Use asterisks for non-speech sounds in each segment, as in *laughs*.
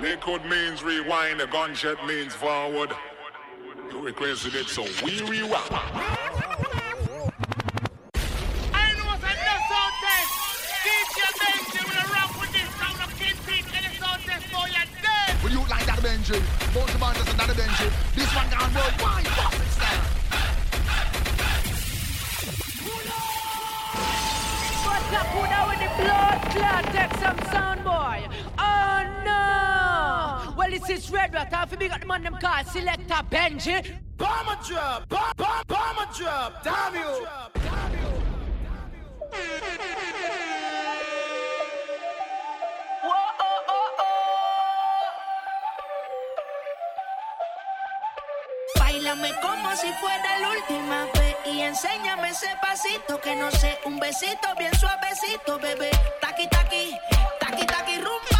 Liquid means rewind, the gunshot means forward. You requested it, so we rewind. Benji. Both the band just another Benji. This one gone worldwide. Bossing style. What's up, who now with the blood clot? Take some sound, boy. Oh no! Well, it's this red rat. Half big at the man them call Selector Benji. Bomber drop, bomb, bomb, bomber drop. Damn you. Damn you. Bailame como si fuera la última vez y enséñame ese pasito que no sé, un besito bien suavecito, bebé. Taqui taqui, taqui taqui rumba.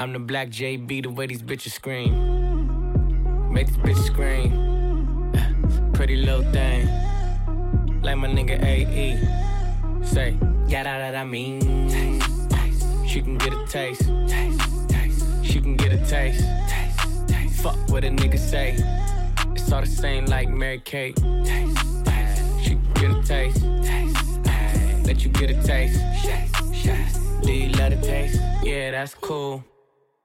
I'm the black JB, the way these bitches scream. Make this bitch scream. *laughs* Pretty little thing. Like my nigga AE. Say, yeah, that, that I mean. Taste, taste. She can get a taste. taste, taste. She can get a taste. Fuck what a nigga say. It's all the same like Mary Kate. She can get a taste. Let you get a taste. Do you love the taste? Yeah, that's cool.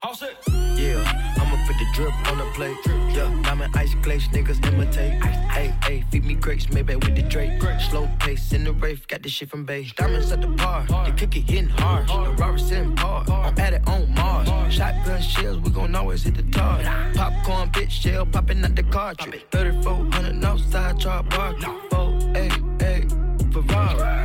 Yeah, I'ma put the drip on the plate. Yeah, diamond ice glaze, niggas imitate. Hey, hey, feed me grapes, maybe with the Drake. Slow pace in the rave, got this shit from base. Diamonds at the bar, the cookie hitting hard. The Robert sitting hard, I'm at it on Mars. Shotgun shells, we gon' always hit the target. Popcorn, bitch shell, popping out the cartridge. 3400 outside, char bar.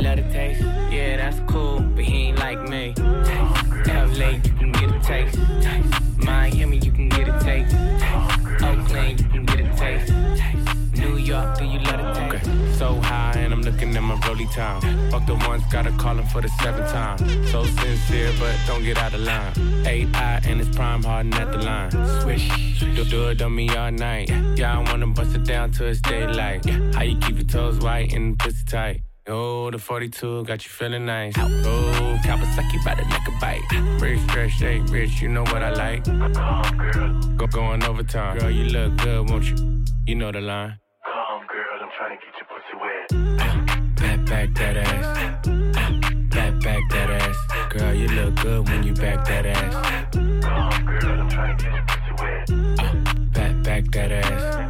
Love the taste? Yeah, that's cool, but he ain't like me. LA, you can get a taste. Miami, you can get a taste. Oakland, you can get a taste. New York, do you love the taste? So high, and I'm looking at my rolly time. Fuck the ones, gotta call him for the seventh time. So sincere, but don't get out of line. Eye and it's prime hardin' at the line. Swish, do, do it on me all night. Yeah, I wanna bust it down till it's daylight. How you keep your toes white and pussy tight? Oh, the 42 got you feeling nice. Oh, Kawasaki by the neck a bite. Rich, fresh, shake, rich, you know what I like. Go going overtime. Girl, you look good, won't you? You know the line. Come, girl, I'm trying to get your pussy wet. Back, back that ass. Back, back that ass. Girl, you look good when you back that ass. Come, girl, I'm trying to get your pussy wet. Uh, back, back that ass.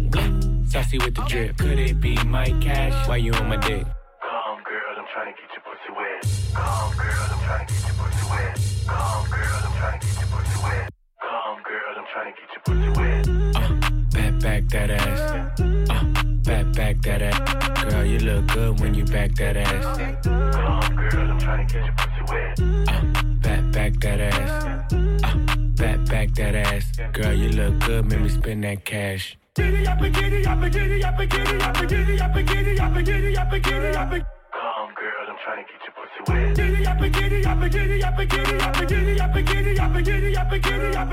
Saucy with the drip. Could it be my cash? Why you on my dick? Come, girl, I'm trying to get your pussy wet. Come, girl, I'm trying to get your pussy wet. Come, girl, I'm trying to get your pussy wet. Come, girl, I'm trying to get your pussy wet. Uh, back, back that ass. Uh, back, back that ass. Girl, you look good when you back that ass. Come, girl, I'm trying to get your pussy wet. Uh, back, back that ass. Uh, back, back that ass. Girl, you look good, make me spend that cash. Giddy up, giddy up, giddy up, giddy up, giddy up, giddy up, giddy up, giddy up. Come, girl, I'm trying to get your pussy wet. Giddy up, giddy up, giddy up, giddy up, giddy up, giddy up, giddy up, giddy up.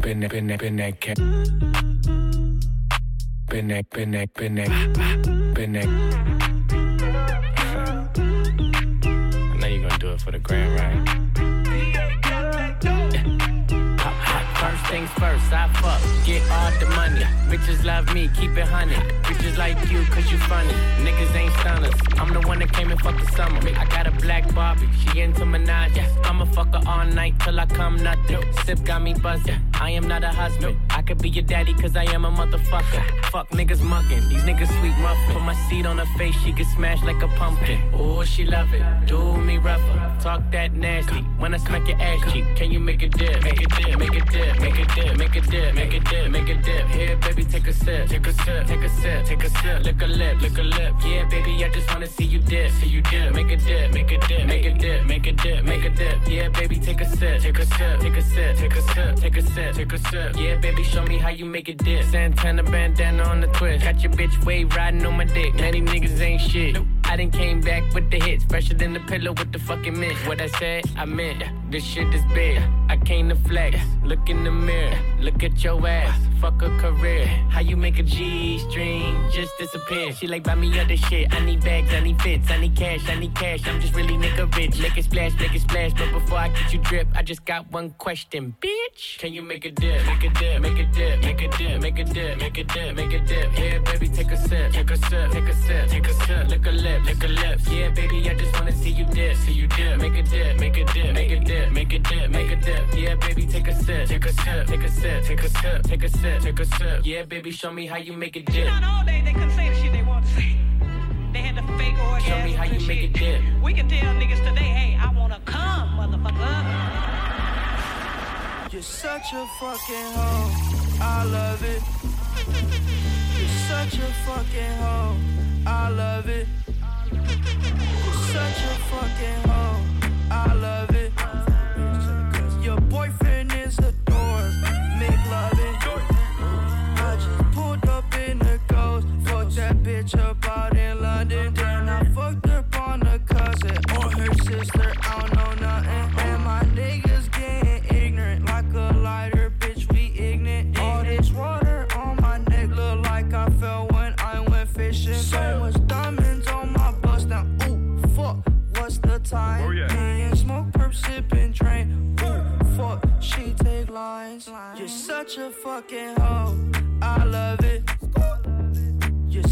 Been that, been that, been that cat. Been that, been that, been that, been that. I know you're gonna do it for the grand, right? First things first, I fuck, get all the money. Bitches love me, keep it honey. Bitches like you, cause you funny. Niggas ain't stunners. I'm the one that came and fucked the summer. I got a black Barbie, she into Minaj. I'ma fuck her all night till I come nothing. Sip got me buzzing. I am not a husband. I could be your daddy, cause I am a motherfucker. Fuck niggas mugging, these niggas sweet muffin. Put my seat on her face, she get smashed like a pumpkin. Oh, she love it, do me rougher. Talk that nasty. When I smack your ass cheek, can you make a dip? Make a dip, make a dip, make a dip, make a dip, make a dip, make a dip. Here, baby, take a sip, take a sip, take a sip, take a sip. Lick a lip, lick a lip. Yeah, baby, I just wanna see you dip, see you dip. Make a dip, make a dip, make a dip, make a dip, make a dip. Yeah, baby, take a sip, take a sip, take a sip, take a sip, take a sip, take a sip. Yeah, baby, show me how you make it dip. Santana bandana on the twist. Got your bitch wave riding on my dick. Many niggas ain't shit. I done came back with the hits, fresher than the pillow with the fucking mint. What I said, I meant. This shit is big. I came to flex. Look in the mirror, look at your ass. Fuck a career. How you make a G string just disappear? She like buy me other shit. I need bags, I need fits, I need cash, I need cash. I'm just really nigga rich. Make it splash, make it splash. But before I get you drip, I just got one question, bitch. Can you make a dip? Make a dip, make a dip, make a dip, make a dip, make a dip, make a dip. Yeah, baby, take a sip, take a sip, take a sip, take a sip. Lick a lip, lick a lips. Yeah, baby, I just wanna see you dip, see you dip. Make a dip, make a dip, make a dip, make a dip, make a dip. Yeah, baby, take a sip, take a sip, take a sip, take a sip, take a sip, take a sip. Yeah, baby, show me how you make a dip. Not all day they couldn't say the shit they wanted to say. They had the fake orgasms Show me how you make shit. it dip. We can tell niggas today, hey, I wanna come, motherfucker. You're such a fucking hoe. I love it. You're such a fucking hoe. I love it. You're such a fucking hoe. I love it. Bitch up out in London. Then I fucked up on her cousin or her sister. I don't know nothing. And my niggas getting ignorant like a lighter, bitch. We ignorant. All this water on my neck look like I fell when I went fishing. So much diamonds on my bust now. Ooh, fuck. What's the time? Oh, yeah. Me smoke, perp, sipping, train. Ooh, fuck. She take lines. You're such a fucking hoe. I love it.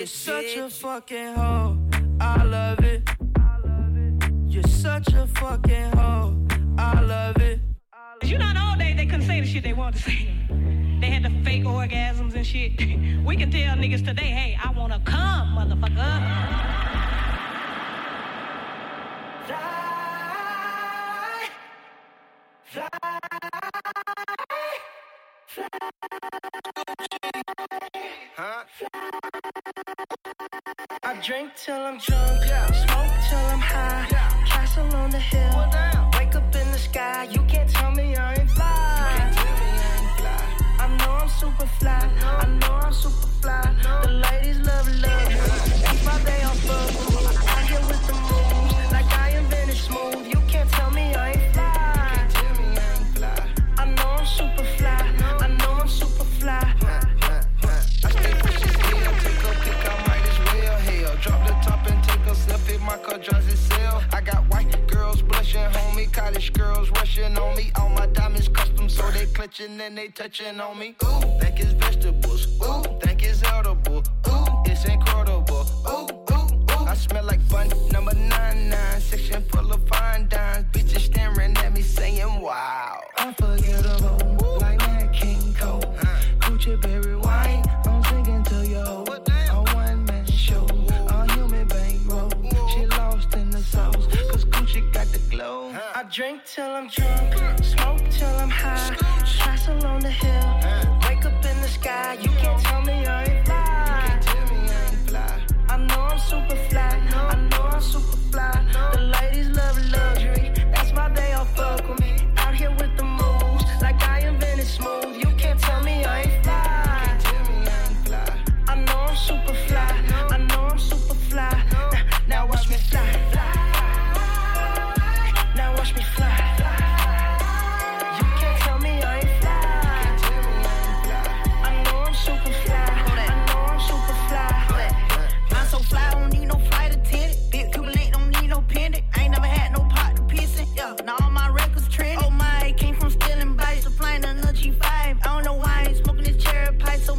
You're such a fucking hoe. I love it. You're such a fucking hoe. I love it. You not all day they couldn't say the shit they wanted to say. They had the fake orgasms and shit. *laughs* We can tell niggas today, hey, I wanna come, motherfucker. I drink till I'm drunk, smoke till I'm high. Castle on the hill, wake up in the sky. You can't tell me I ain't fly. I ain't fly. I know I'm super fly. I know I'm super fly. The ladies love love. Take my car drives itself. I got white girls blushing, homie, college girls rushing on me. All my diamonds custom, so they clutching and they touching on me. Ooh, think it's vegetables. Ooh, think it's edible. Ooh, it's incredible. Ooh, ooh, ooh. I smell like bun number nine nine, section full of fine dimes. Bitches staring at me saying, wow. Unforgettable, like Nat King Cole. Uh. Gucci berry I drink till I'm drunk, smoke till I'm high. Castle on the hill, wake up in the sky. You can't tell me I ain't fly. I know I'm super fly. I know I'm super fly. The ladies love luxury. That's why they all fuck with me.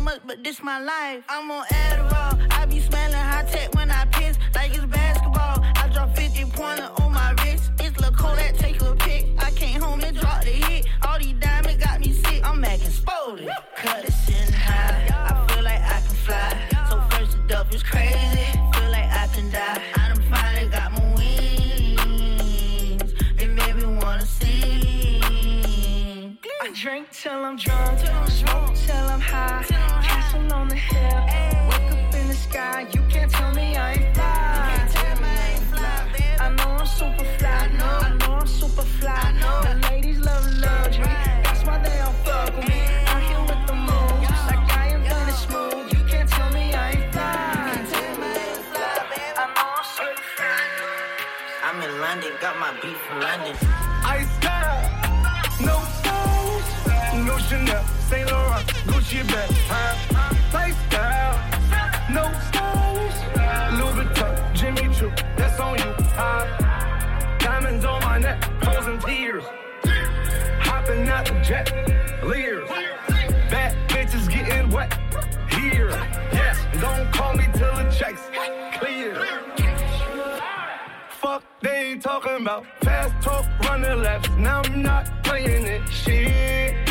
Look, this my life. I'm on Adderall. I be smelling high tech when I piss, like it's basketball. I drop 50 pointer on my wrist. It's La that take a pic. I came home and dropped the hit. All these diamonds got me sick. I'm acting spotted. Cut it sitting high. I feel like I can fly. So first the up is crazy. Feel like I can die. I done finally got my wings. It made me wanna sing. I drink till I'm drunk, I'm high. Castle on the hill, wake up in the sky. You can't tell me I ain't fly. I know I'm super fly. I know I'm super fly. The ladies love luxury. That's why they all fuck with me. Out here with the moves, like I am done and smooth. You can't tell me I ain't fly. I know I'm super fly. I'm in London, got my beat from London. Ice Chanel, Saint Laurent, Gucci bag, huh? Lifestyle, no styles, Louis Vuitton, Jimmy Choo, that's on you, huh? Diamonds on my neck, frozen tears, hopping out the jet, leers, bad bitches getting wet, here, yes, don't call me till the checks clear. Fuck, they talking about fast talk, running laps. Now I'm not playing it. Shit.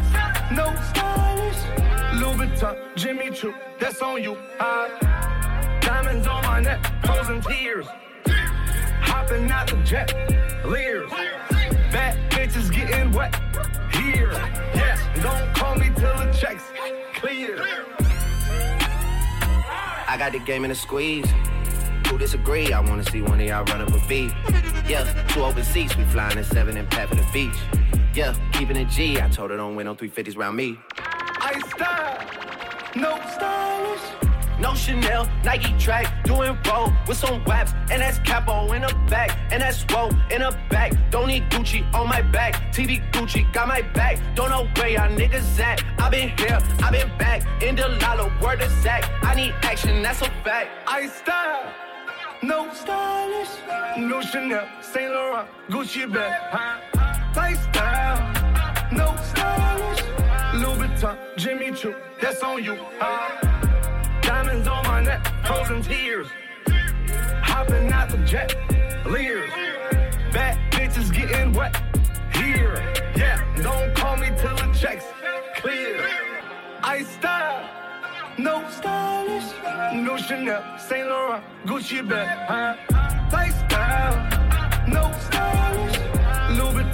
no stylish, Louis Vuitton, Jimmy Choo, that's on you, huh? Diamonds on my neck, frozen tears, hopping out the jet, leers, bad bitches getting wet, here, yes, don't call me till the checks clear. I got the game in a squeeze. Who disagree? I wanna see one of y'all run up a beat. Yeah, two open seats, we flying in seven and for the beach. Yeah, keeping it G. I told her don't win no 350s round me. I style, no stylish. No Chanel, Nike track, doing roll with some waps, and that's capo in the back, and that's roll in the back. Don't need Gucci on my back, TV Gucci got my back. Don't know where y'all niggas at. I been here, I been back, in the lala, word of Zach. I need action, that's a fact. I style, no stylish, no Chanel, Saint Laurent, Gucci bag, huh? Lifestyle, no stylish, Louis Vuitton, Jimmy Choo, that's on you, huh? Diamonds on my neck, frozen tears, hopping out the jet, leers, bad bitches getting wet, here, yeah, don't call me till the checks clear. I style. No stylish, no Chanel, Saint Laurent, Gucci bag, huh? Lifestyle, no stylish,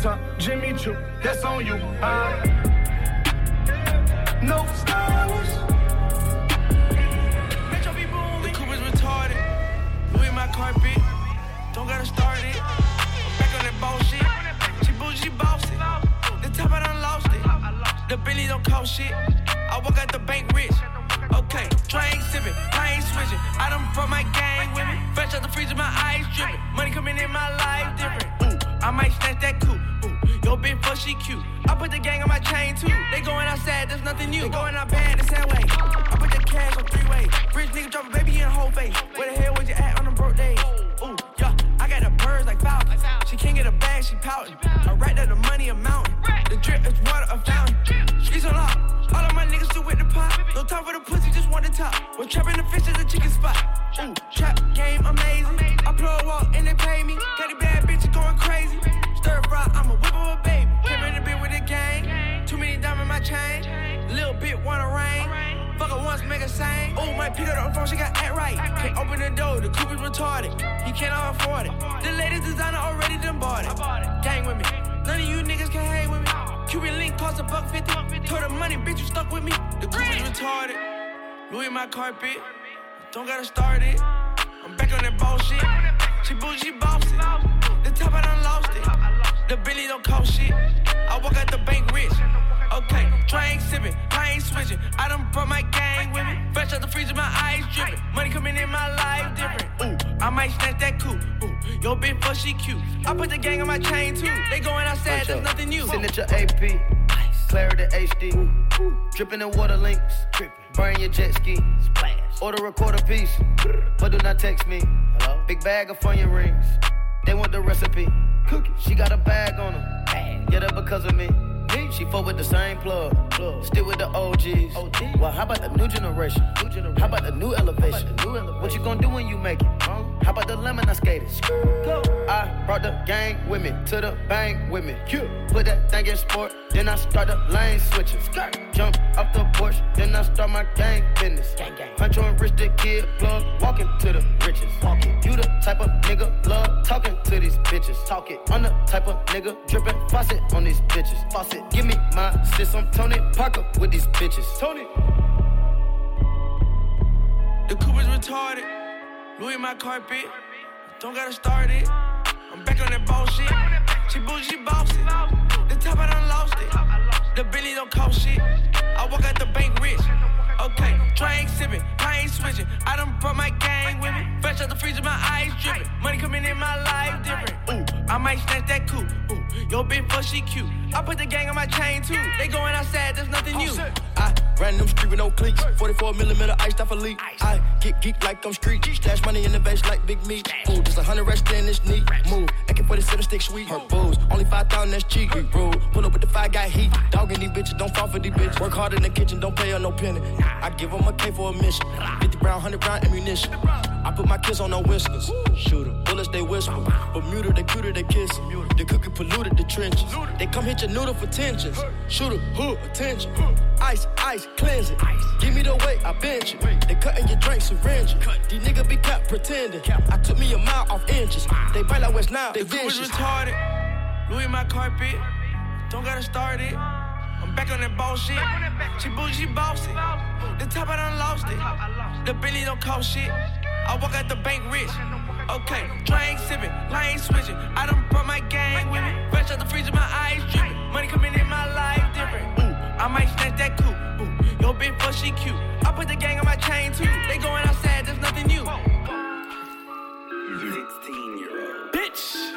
Louis Jimmy Choo, that's on you, huh? No stylish. Metro be boom, the coupe is retarded. Louis my carpet, don't gotta start it. Back on that bullshit. She bougie, bossy. The top I done lost it. The Bentley don't cost shit. I walk out the bank rich. Okay, drink sipping, I ain't switching. I done brought my gang with me. Fresh out the freezer, my eyes dripping. Money coming in my life different. Ooh, I might snatch that coupe. Ooh, yo bitch, fuck she cute. I put the gang on my chain too. They going outside, there's nothing new. They going out bad the same way. I put the cash on three way. Rich nigga drop a baby in the whole face. Where the hell was you at on them broke days? Ooh, yeah, I got the birds like Falcon. She can't get a bag, she pouting. I racked that the money, a mountain. The drip is water, a fountain. Streets on lock. All of my niggas do with the pot. No time for the pussy, just want the top. Was trapping the fish at the chicken spot. Ooh, trap game amazing. I plug walk and they pay me. Got the bad bitches going crazy. Stir fry, I'm a whip of a baby. Came in the bit with the gang. Too many diamonds in my chain. Little bit wanna rain. Fuck her once, make her sing. Ooh, might pick her up the phone, she got act right. Can't open the door, the coupe is retarded. He cannot afford it. The latest designer already done bought it. Gang with me. None of you niggas can hang with me. Cuban link cost a buck fifty. Told the money, bitch, you stuck with me. The coupe is retarded. Louis my carpet. Don't gotta start it. I'm back on that bullshit. She bougie, bossy. The top I done lost it. The Bentley don't cost shit. I walk out the bank rich. Okay, drink sipping, I ain't switching. I done brought my gang with me. Fresh out the freezer, my eyes dripping. Money coming in my life different. Ooh, I might snatch that coupe. Ooh, yo bitch, fuck she cute. I put the gang on my chain too. They going outside, there's nothing new. Signature AP, clarity HD, dripping in water links, burn your jet ski, order a quarter piece, but do not text me. Hello? Big bag of funyun rings, they want the recipe. Cookie, she got a bag on her, yeah, that because of me. She fuck with the same plug, still with the OGs. Well, how about the new generation? How about the new elevation? What you gonna do when you make it? How about the lemon I skated? I brought the gang with me to the bank with me. Put that thing in sport, then I start the lane switching. Jump off the porch, then I start my gang business. Hunch on rich the kid plug, walking to the riches. You the type of nigga love talking to these bitches. Talk it. I'm the type of nigga dripping faucet on these bitches. Faucet. Give me my sis, I'm Tony Parker with these bitches. Tony. The coupe is retarded. Louis my carpet. Don't gotta start it. I'm back on that bullshit. She bougie, she bossy. The top I done lost it. The Billy don't cost shit. I walk out the bank rich. Okay, drink sipping, I ain't switching. I done brought my gang with me. Fresh out the freezer, my eyes dripping. Money coming in my life different. Ooh, I might snatch that coupe. Ooh, yo bitch, fuck she cute. I put the gang on my chain too. They going outside, there's nothing new. I ran them street with no cleats. 44 millimeter iced off a leak. I get geek like I'm street. Stash money in the vase like big meat. Ooh, just a hundred rest in this knee. Move, AK-47 stick sweet. Her booze, only 5,000 that's cheap. Bro, pull up with the five got heat. Dogging these bitches, don't fall for these bitches. Work hard in the kitchen, don't pay her no penny. I give them a K for a mission. 50 round, 100 round ammunition. I put my kids on no whiskers. Shoot 'em, bullets they whisper. Bermuda, they cuter, they kiss. The cookie polluted the trenches. They come hit your noodle for tensions. Shoot Shooter, hood, attention. Ice, ice, cleanse it. Give me the weight, I bench it. They cutting your drink syringe. These niggas be kept pretending. I took me a mile off inches. They bite like West Nile, they The coupe is vicious. retarded. Louis my carpet. Don't gotta start it. I'm back on that bullshit. She bougie, she bossy. The top I done lost it. The Billy don't cost shit. I walk out the bank rich. Okay, drink sipping, lane switching. I done brought my gang with me. Fresh out the freezer, my eyes dripping. Money coming in my life different. Ooh, I might snatch that coupe. Ooh, yo bitch, fuck she cute. I put the gang on my chain too. They going outside, there's nothing new. 16 year old. Bitch.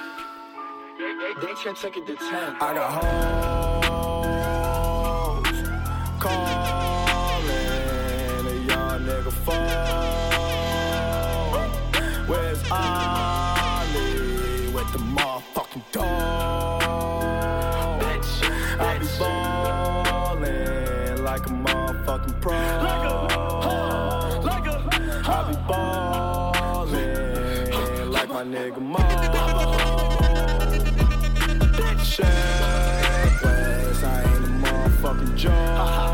They can't take it to 10. I got hoes a motherfucking pro. I be ballin' like my nigga Mo. West, I ain't a motherfucking joke.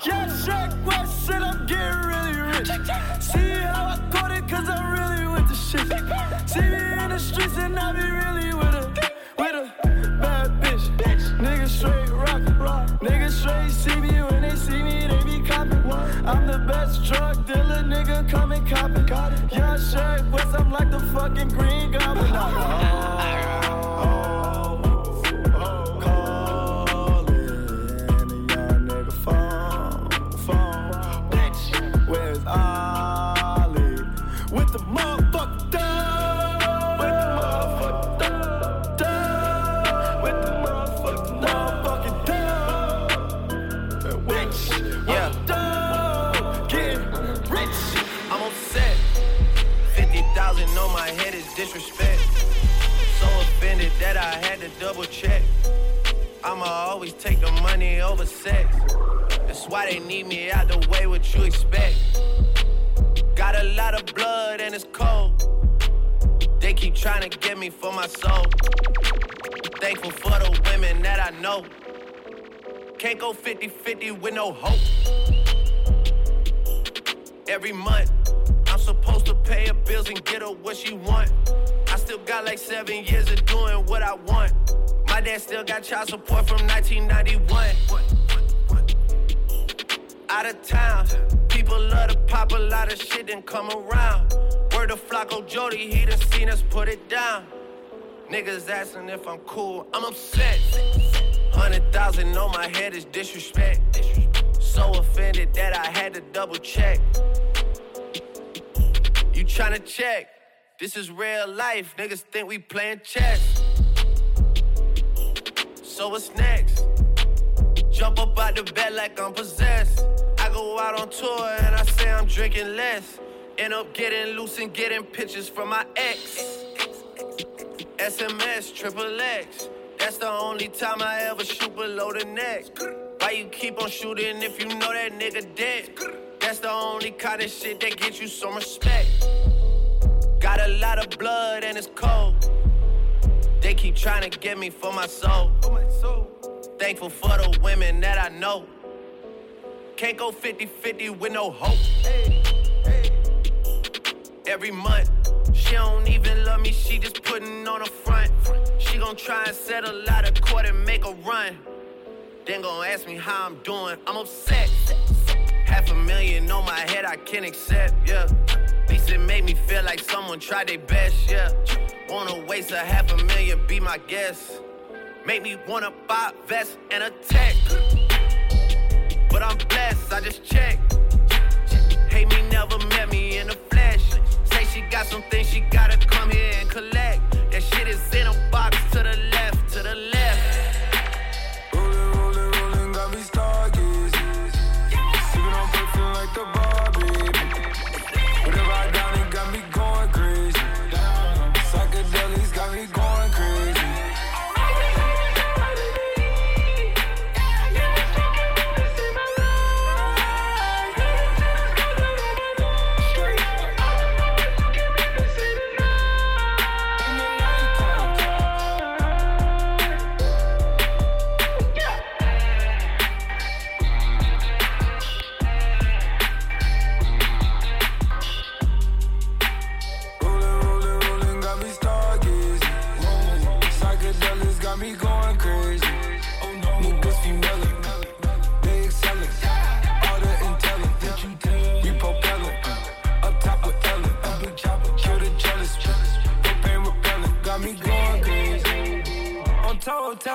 Shaq West said I'm getting really rich. See how I caught it, cause I'm really with the shit. See me in the streets and I be really with a, with a bad bitch. Niggas straight rock, Niggas straight see me when they see me, they be copping. I'm the best drug dealer, nigga, come and cop it. Yeah, Shaq West, I'm like the fucking green goblin. That I had to double check. I'ma always take the money over sex. That's why they need me out the way, what you expect. Got a lot of blood and it's cold. They keep trying to get me for my soul. Thankful for the women that I know. Can't go 50 50 with no hope. Every month, I'm supposed to pay her bills and get her what she want. Still got like seven years of doing what I want. My dad still got child support from 1991. Out of town, people love to pop a lot of shit and come around. Word of Flocko Jody, he done seen us put it down. Niggas asking if I'm cool, I'm upset. Hundred thousand on my head is disrespect. So offended that I had to double check. You tryna check? This is real life. Niggas think we playing chess. So what's next? Jump up out the bed like I'm possessed. I go out on tour and I say I'm drinking less. End up getting loose and getting pictures from my ex. SMS, triple X. That's the only time I ever shoot below the neck. Why you keep on shooting if you know that nigga dead? That's the only kind of shit that gets you some respect. Got a lot of blood and it's cold. They keep trying to get me for my soul. Thankful for the women that I know. Can't go 50 50 with no hope. Every month, she don't even love me, she just putting on a front. She gon' try and settle out of court and make a run. Then gon' ask me how I'm doing, I'm upset. Half a million on my head, I can't accept, yeah. It made me feel like someone tried their best, yeah. Wanna waste a half a million, be my guest. Make me wanna buy a vest and a tech. But I'm blessed, I just checked. Hate me, never met me in the flesh. Say she got some things she gotta come here and collect. That shit is in a box to the left, to the left.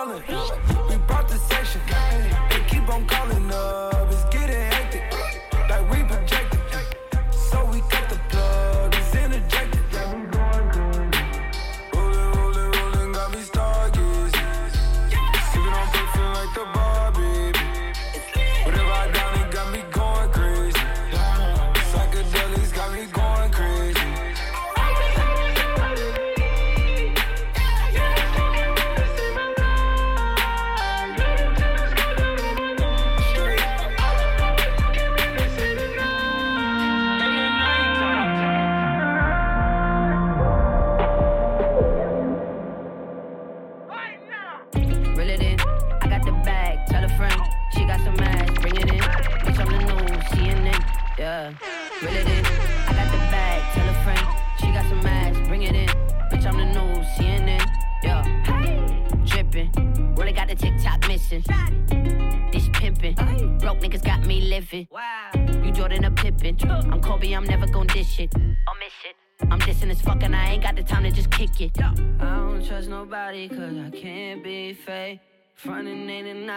Toe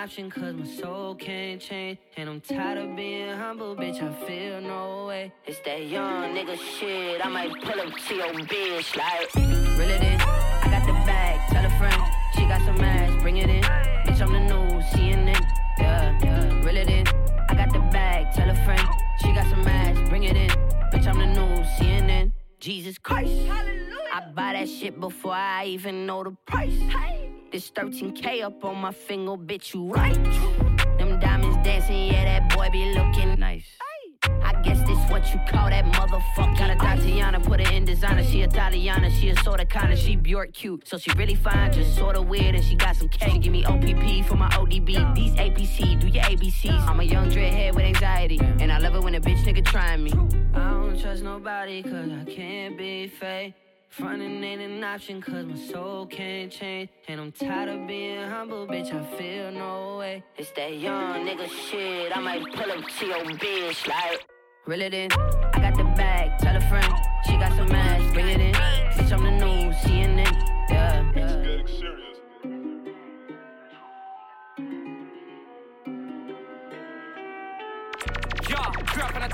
option cause my soul can't change. And I'm tired of being humble, bitch, I feel no way. It's that young nigga shit, I might pull up to your bitch like. Reel it in, I got the bag, tell a friend. She got some ass, bring it in. Bitch, I'm the new CNN, yeah, yeah. Reel it in, I got the bag, tell a friend. She got some ass, bring it in. Bitch, I'm the new CNN. Jesus Christ. Hallelujah. I buy that shit before I even know the price. This 13K up on my finger, bitch, you right. Them diamonds dancing, yeah, that boy be looking nice. I guess this what you call that motherfucker. Got a Tatiana, put her in designer. She Italiana, she a sorta kinda, she Bjork cute. So she really fine, just sorta weird, and she got some. She give me OPP for my ODB. These APC, do your ABCs. I'm a young dreadhead with anxiety, and I love it when a bitch nigga trying me. I don't trust nobody, cause I can't be fake. Frontin' ain't an option cause my soul can't change. And I'm tired of being humble, bitch, I feel no way. It's that young nigga shit, I might pull up to your bitch like. Reel it in, I got the bag, tell a friend, she got some ass, bring it in.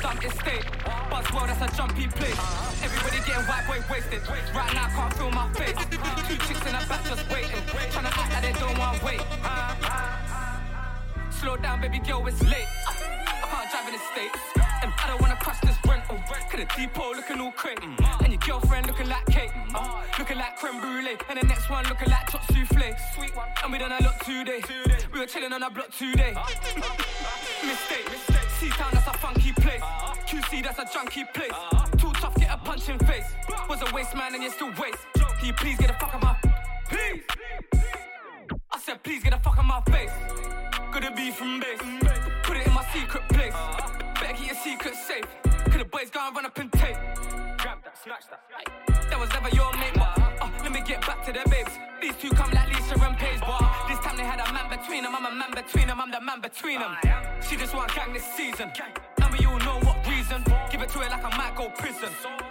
Dump estate. Buzzword, that's a jumpy place. Everybody getting white boy wasted. Right now, can't feel my face. Two chicks in the back just waiting. Trying to act like they don't want to wait. Slow down, baby girl, it's late. I can't drive in the States. And I don't wanna crush this rental. Oh, Cause the depot looking all crate. Mm. And your girlfriend looking like cake. Mm. Mm. Looking like creme brulee. And the next one looking like chop souffle. Sweet one. And we done a lot today. We were chilling on our block today. *laughs* Mistake. C-Town, that's a funky place. Uh-huh. QC, that's a junky place. Uh-huh. Too tough, get a punch in face. Was a waste man and you still waste. Can you please get the fuck out my Please! I said, please get the fuck out my face. Gotta be from base. Put it in my secret place. Better keep your secret safe. Cause the boys gonna run up and take. Grab that, snatch that. That was never your mate, but uh, let me get back to the babes. These two come like Lisa and Paige, but this time they had a man between them. I'm a man between them. I'm the man between them. She just want gang this season. And we all know what reason. Give it to her like I might go prison.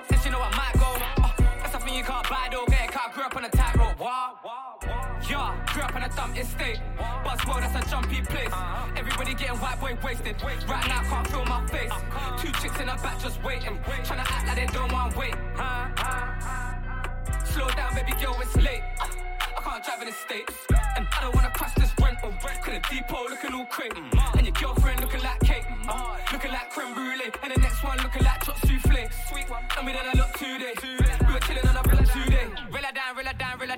And she know I might go. Uh, that's something you can't buy, though. Get it, 'cause I grew up on a tightrope. Wow. Yeah, grew up in a dumb estate. Buzzword, that's a jumpy place. Everybody getting white boy wasted. Right now, can't feel my face. Two chicks in the back just waiting. Trying to act like they don't want wait. Slow down, baby girl, it's late. I can't drive in the States. And I don't wanna crash this rental. Cause the depot looking all crate. And your girlfriend looking like cake. Looking like creme brulee. And the next one looking like chop souffle. Sweet one. And we done a lot today. We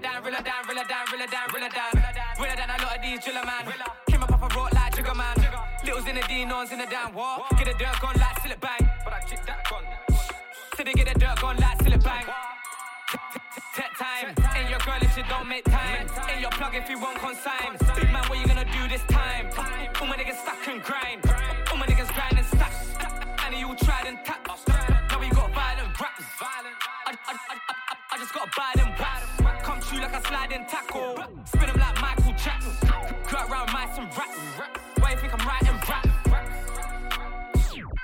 down, her down, her down, her down, her down, her down. Reel her down a lot of these driller man. Came up off a road like Jigger man. Littles in the D, nons in the down war. Get the dirt gone like Sillet Bang. But I kick that gun. Till they get the dirt gone like Sillet Bang. Take time. Ain't your girl if she don't make time. Ain't your plug if you won't consign. Big man, what you gonna do this time? All my niggas stack and grind. Sliding tackle. Spin 'em like Michael Jackson. Cut around mice and rats. Why you think I'm writing rap?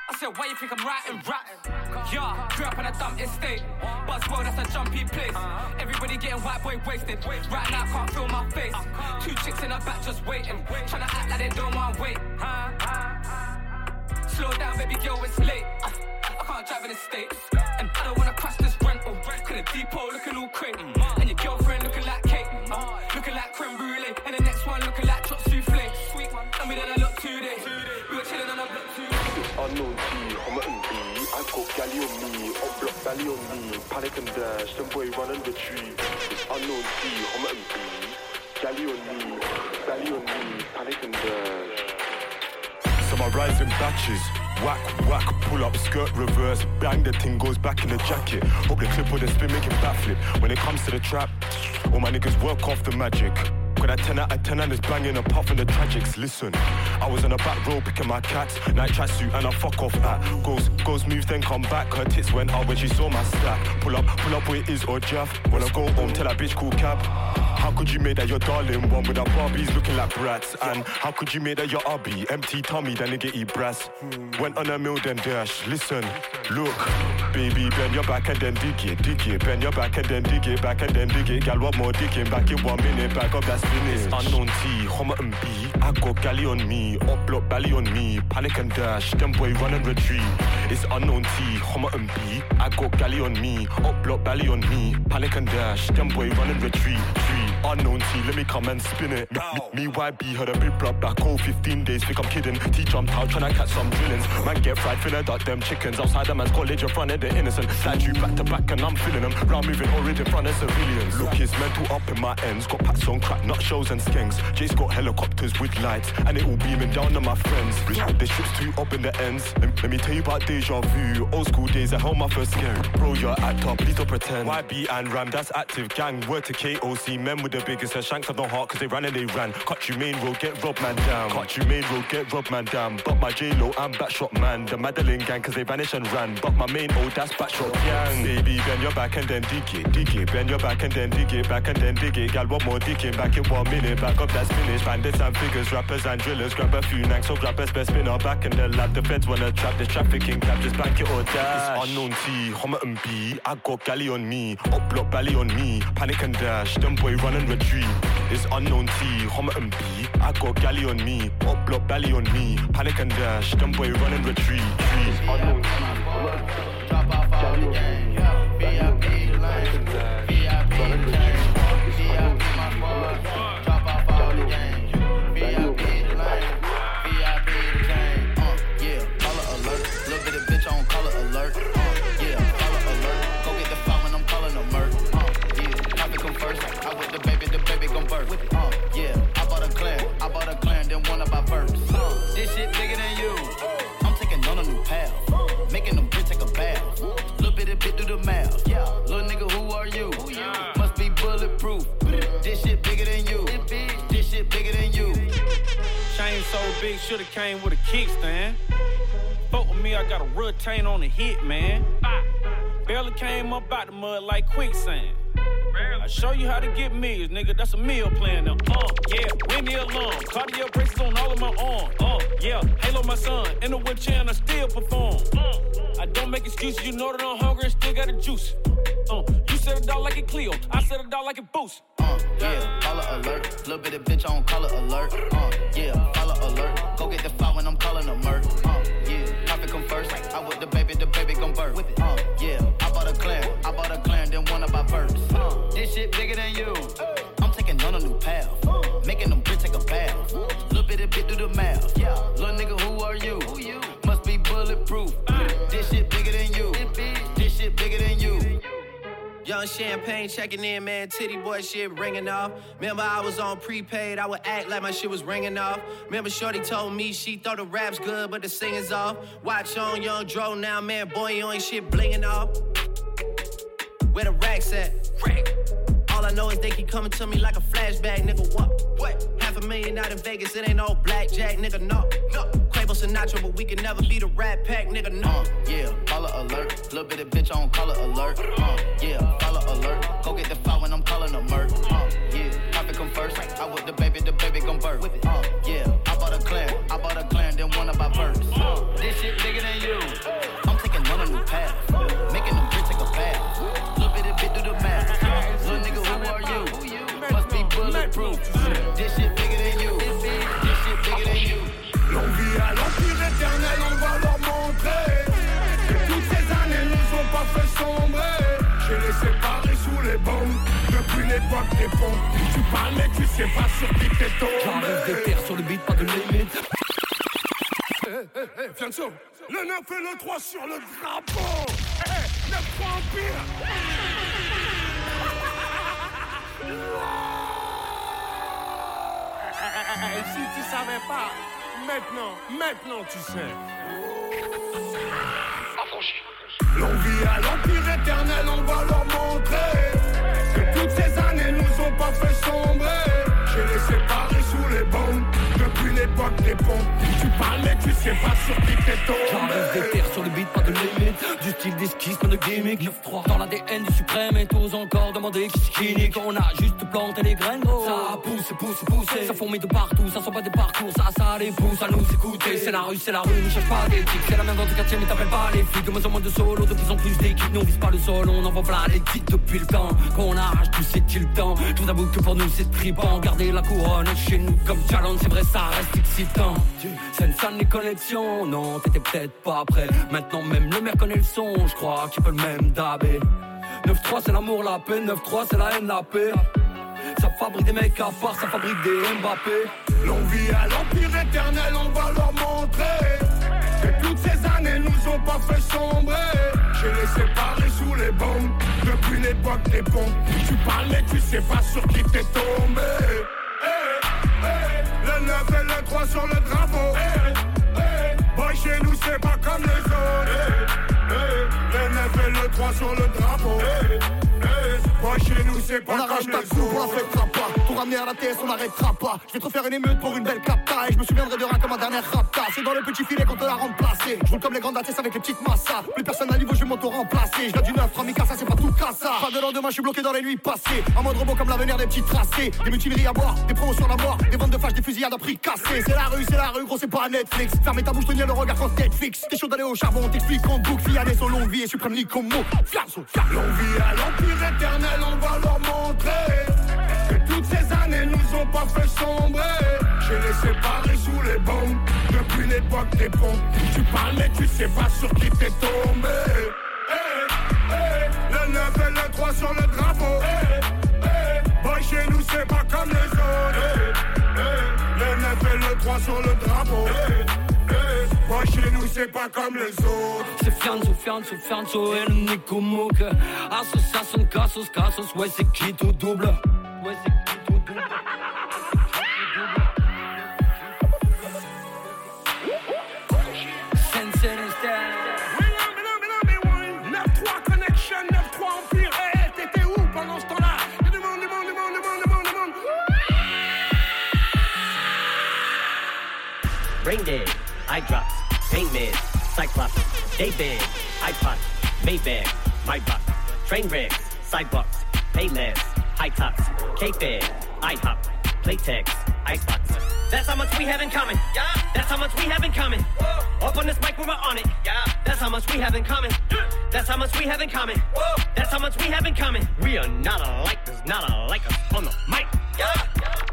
I said, why you think I'm writing rap? Yeah, grew up in a dumb estate. Buzzword, that's a jumpy place. Everybody getting white boy wasted. Right now, can't feel my face. Two chicks in the back just waiting. Trying to act like they don't want wait. Slow down, baby girl, it's late. I can't drive in the States. And I don't wanna crash this rental. Cause the depot looking all crate. Belly on me. Panic and dash, them boy run and retreat. Unknown T, I'm a MB. Galley on me, belly on me, panic and dash. Some are rising batches. Whack, whack, pull up, skirt reverse, bang, the thing goes back in the jacket. Hope the clip with the spin make it backflip. When it comes to the trap, all my niggas work off the magic. Got that 10 out of 10 and it's banging apart from the tragics. Listen, I was on the back row picking my cats, night tracksuit and I fuck off at. Goes, goes, moves, then come back. Her tits went out when she saw my stack. Pull up, pull up where it is or Jaff. When I go home, tell that bitch cool cab. How could you make that your darling one with our Barbies looking like brats? And how could you make that your hubby empty tummy, that nigga eat brass? Went on a mill then dash. Listen, look, baby, bend your back and then dig it, dig it. Bend your back and then dig it, back and then dig it. Gal, what more digging? Back in one minute, back up that spinach. Unknown T, Homerton B. I got galley on me, up block belly on me. Panic and dash, them boy run and retreat. It's unknown T, Homerton B. I got galley on me, up block belly on me. Panic and dash, them boy run and retreat. Tree. Unknown T, let me come and spin it. Me, me, YB, heard a big blood back, oh, 15 days, think I'm kidding. T jumped out, tryna catch some drillings. Man, get fried, finna duck them chickens. Outside the man's college, in front of the innocent. Slide you back to back, and I'm feeling them. Round moving, already in front of civilians. Look, it's mental up in my ends. Got packs on crack, nut shells and skanks. Jay's got helicopters with lights, and it all beaming down on my friends. The shit's too up in the ends. Let, let me tell you about deja vu. Old school days, I held my first scare. Bro, you're actor, please don't pretend. YB and Ram, that's active gang. Word to KOC, men with the biggest and shanks on the heart, cause they ran and they ran. Cut you main road, get robbed man down. Cut you main road, get robbed man down. But my J-Lo, I'm backshot man. The Madeline gang, cause they vanished and ran. But my main old, that's backshot gang. Baby, bend your back and then dig it, dig it. Bend your back and then dig it, back and then dig it. Gal, one more digging, back in one minute. Back up, that's finished. Bandits and figures, rappers and drillers. Grab a few nanks, so grab best best spinner. Back in the lab, the feds wanna trap this trafficking cap. Just bank it or dash. It's unknown T, Homerton B. I got galley on me, up block belly on me. Panic and dash, them boy run and retreat. It's unknown T, Homerton B. I got galley on me, up block belly on me. Panic and dash, them boy run and retreat. It's unknown T, Homerton B. Drop off all the gang, shoulda came with a kickstand. Fuck with me, I got a retain on the hit, man. Ah. Barely came up out the mud like quicksand. I show you how to get meals, nigga. That's a meal plan now. Uh, yeah, win the alarm. Cardio braces on all of my arms. Uh, yeah, Halo my son. In the wheelchair and I still perform. Uh, I don't make excuses. You know that I'm hungry and still got the juice. Uh, you said a dog like a Clio. I said a dog like a Boost. Uh, yeah, color alert. Little bit of bitch on color alert. Uh, yeah, color alert. Go get the file when I'm calling a murk. Uh, yeah, profit come first. I with the baby, the baby gon' birth. Uh, yeah, I bought a clan, I bought a clan, then one of my. Uh, this shit bigger than you. I'm taking on a new path, making them bitch take a bath. Little bit of bit through the mouth. Yeah, little nigga, who are you? Must be bulletproof. This shit bigger than you. This shit bigger than you. Young champagne checking in, man. Titty boy shit ringing off. Remember, I was on prepaid. I would act like my shit was ringing off. Remember, Shorty told me she thought the rap's good, but the singing's off. Watch on Young Dro now, man. Boy, you ain't shit blinging off. Where the racks at? Rack. All I know is they keep coming to me like a flashback, nigga. What? What? Half a million out in Vegas, it ain't no blackjack, nigga. No, no. Quavo Sinatra, but we can never be the Rat Pack, nigga. No. Uh, yeah, color alert. Little bit of bitch on color alert. Uh, yeah, color alert. Go get the file when I'm calling a murk. Uh, yeah, profit come first. I with the baby, the baby gon' birth. Uh, yeah, I bought a clan, I bought a clan, then one of my birds. Uh, this shit bigger J'ai les séparés sous les bombes. Depuis l'époque des pompes. Tu parles mais tu sais pas sur qui t'es tombé. J'arrive des terres sur le beat, pas de limite. Eh, eh, eh, Fianso Le 9 et le 3 sur le drapeau. Eh, 9 3 Empire Et si tu savais pas, maintenant, maintenant tu sais. L'envie à l'empire éternel, on Des Tu parles tu sais pas sur qui t'es J'arrive des terres sur le beat, pas de limite. Du style d'esquisse, pas de gimmick. 9-3 dans l'ADN du suprême. Et t'oses encore demander qui c'est qui On a juste planté les graines gros. Ça pousse, pousse, pousse Ça fourmille de partout, ça sent pas des parcours. Ça, ça les pousse à nous écouter. C'est la rue, c'est la rue, ne cherche pas d'éthique C'est la même dans ton quartier mais t'appelles pas les flics. De moins en moins de solo, de plus en plus d'équipes. Nous on vise pas le sol, on envoie plein les titres depuis le temps Qu'on arrache tout c'est-il le temps? Tout d'abord que pour nous c'est tripant Garder la couronne chez nous comme challenge C'est vrai ça reste excitant une salle les Non t'étais peut-être pas prêt Maintenant même le maire connaît le son Je crois qu'il peut le même dabé 9-3 c'est l'amour, la paix 9-3 c'est la haine, la paix Ça fabrique des mecs à part, ça fabrique des Mbappé. L'envie à l'empire éternel, on va leur montrer. Que toutes ces années nous ont pas fait sombrer. J'ai les séparés sous les bombes, depuis l'époque des bombes. Tu parles mais tu sais pas sur qui t'es tombé. Le 9 et le 3 sur le drapeau. Boy, chez nous c'est pas comme les autres. Le 9 et le 3 sur le drapeau. Chez nous c'est pas On arrache ta coupe, on pas. Je vais trop faire une émeute pour une belle capta. Et je me souviendrai de rien comme ma dernière rapta. C'est dans le petit filet qu'on te l'a remplacé. Je roule comme les grandes ATS avec les petites massas. Plus personne à niveau je vais m'auto-remplacer. Je du 9, 3000 ça c'est pas tout cassa Pas de lendemain je suis bloqué dans les nuits passées. En mode robot comme l'avenir des petits tracés. Des mutineries à boire, des promos sur la mort. Des ventes de flash, des fusillades à prix cassés C'est la rue, c'est la rue gros c'est pas Netflix. Fermez ta bouche, tenir le regard quand Netflix. T'es chaud d'aller au charbon, on t'explique en boucle. Fiané son longue vie et suprême L'envie à l'empire éternel on va leur montrer ces années nous ont pas fait sombrer. J'ai les séparés sous les bombes. Depuis l'époque des pompes Tu parles mais tu sais pas sur qui t'es tombé. Eh, eh, Le 9 et le 3 sur le drapeau. Eh, eh, Boy chez nous c'est pas comme les autres. Le 9 et le 3 sur le drapeau. Boy chez nous c'est pas comme les autres. C'est Fianzo, Fianzo, Fianzo et le Nico Mouk Association, Cassos, Cassos, ouais c'est qui tout double? Tout double Sensei style 9-3 connection, 9-3 empire. T'étais où pendant ce temps-là Y'a du monde, du monde, du monde, du monde, du monde, du monde. Brain dead, eye drops, pain meds, cyclops, day bed, iPod, Maybach, my box, train wrecks, sidewalks, payless, high tops, K-Fed, IHOP, Playtex, Icebox. That's how much we have in common. Yeah. That's how much we have in common. Whoa. Up on this mic, we're on it. Yeah. That's how much we have in common. That's how much we have in common. Whoa. That's how much we have in common. We are not alike. There's not alike us on the mic. Yeah.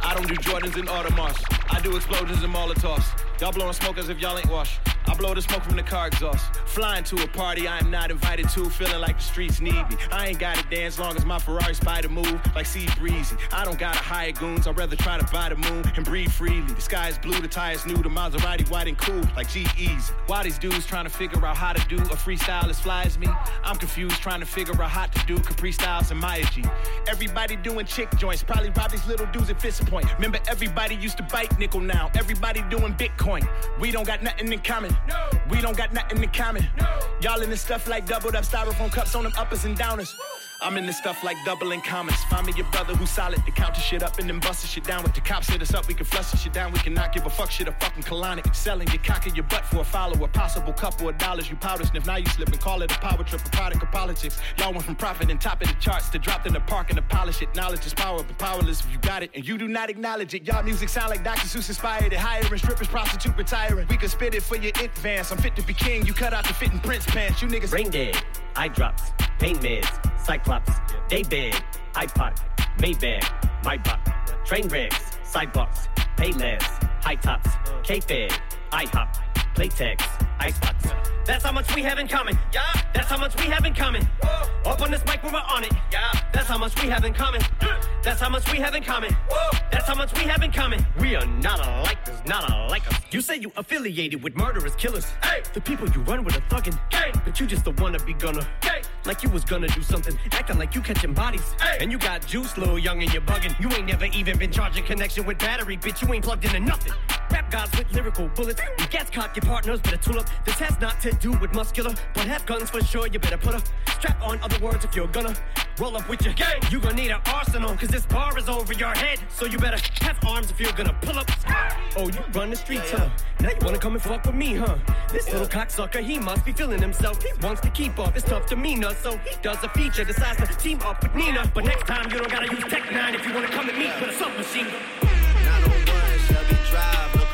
I don't do Jordans and Audemars. I do explosions and Molotovs. Y'all blowing smoke as if y'all ain't washed. Blow the smoke from the car exhaust. Flying to a party I am not invited to, feeling like the streets need me. I ain't gotta dance long as my Ferrari spider move like Sea Breezy. I don't gotta hire goons, I'd rather try to buy the moon and breathe freely. The sky is blue, the tires new, the Maserati white and cool like G. Why these dudes trying to figure out how to do a freestyle as fly as me? I'm confused trying to figure out how to do Capri Styles and Maya G. Everybody doing chick joints, probably rob these little dudes at Fist Point. Remember, everybody used to bite nickel now. Everybody doing Bitcoin. We don't got nothing in common. We don't got nothing in common. Y'all in this stuff like doubled up styrofoam cups on them uppers and downers. I'm in this stuff like doubling commas. Find me your brother who's solid to count the shit up and then bust the shit down. With the cops hit us up, we can flush the shit down. We cannot give a fuck shit a fucking colonic. Selling your cock in your butt for a follower. Possible couple of dollars you powder sniff. Now you slip and call it a power trip, a product of politics. Y'all went from profit and top of the charts to dropped in the park and to polish it. Knowledge is power, but powerless if you got it and you do not acknowledge it. Y'all music sound like Dr. Seuss inspired it. Hiring strippers, prostitute retiring. We could spit it for your advance. I'm fit to be king. You cut out the fitting Prince pants. You niggas Brain dead, eye drops, pain meds, cyclops, day bed, iPod, Maybach, my buck, train wrecks, sidewalks, payless, high tops, K-Fed, IHOP, Playtex, Icebox. That's how much we have in common. Yeah. That's how much we have in common. Whoa. Up on this mic, we're on it. Yeah. That's how much we have in common. That's how much we have in common. Whoa. That's how much we have in common. We are not alike. There's not alike us. You say you affiliated with murderous killers. Hey. The people you run with are thuggin'. Hey. But you just the wanna be gunner. Hey. Like you was gonna do something. Acting like you catching bodies. Hey. And you got juice, little young, and you're bugging. You ain't never even been charging connection with battery, bitch. You ain't plugged into nothing. Rap gods with lyrical bullets. You gas cock your partners, better tool up. This has not to do with muscular, but have guns for sure. You better put a strap on. Other words, if you're gonna roll up with your gang, you gonna need an arsenal, cause this bar is over your head. So you better have arms if you're gonna pull up. Oh, you run the streets, huh? Now you wanna come and fuck with me, huh? This little cocksucker, he must be feeling himself. He wants to keep up his tough demeanor, so he does a feature, decides to team up with Nina. But next time, you don't gotta use Tech 9 if you wanna come at me with a submachine Not gun. 901 Shelby Drive,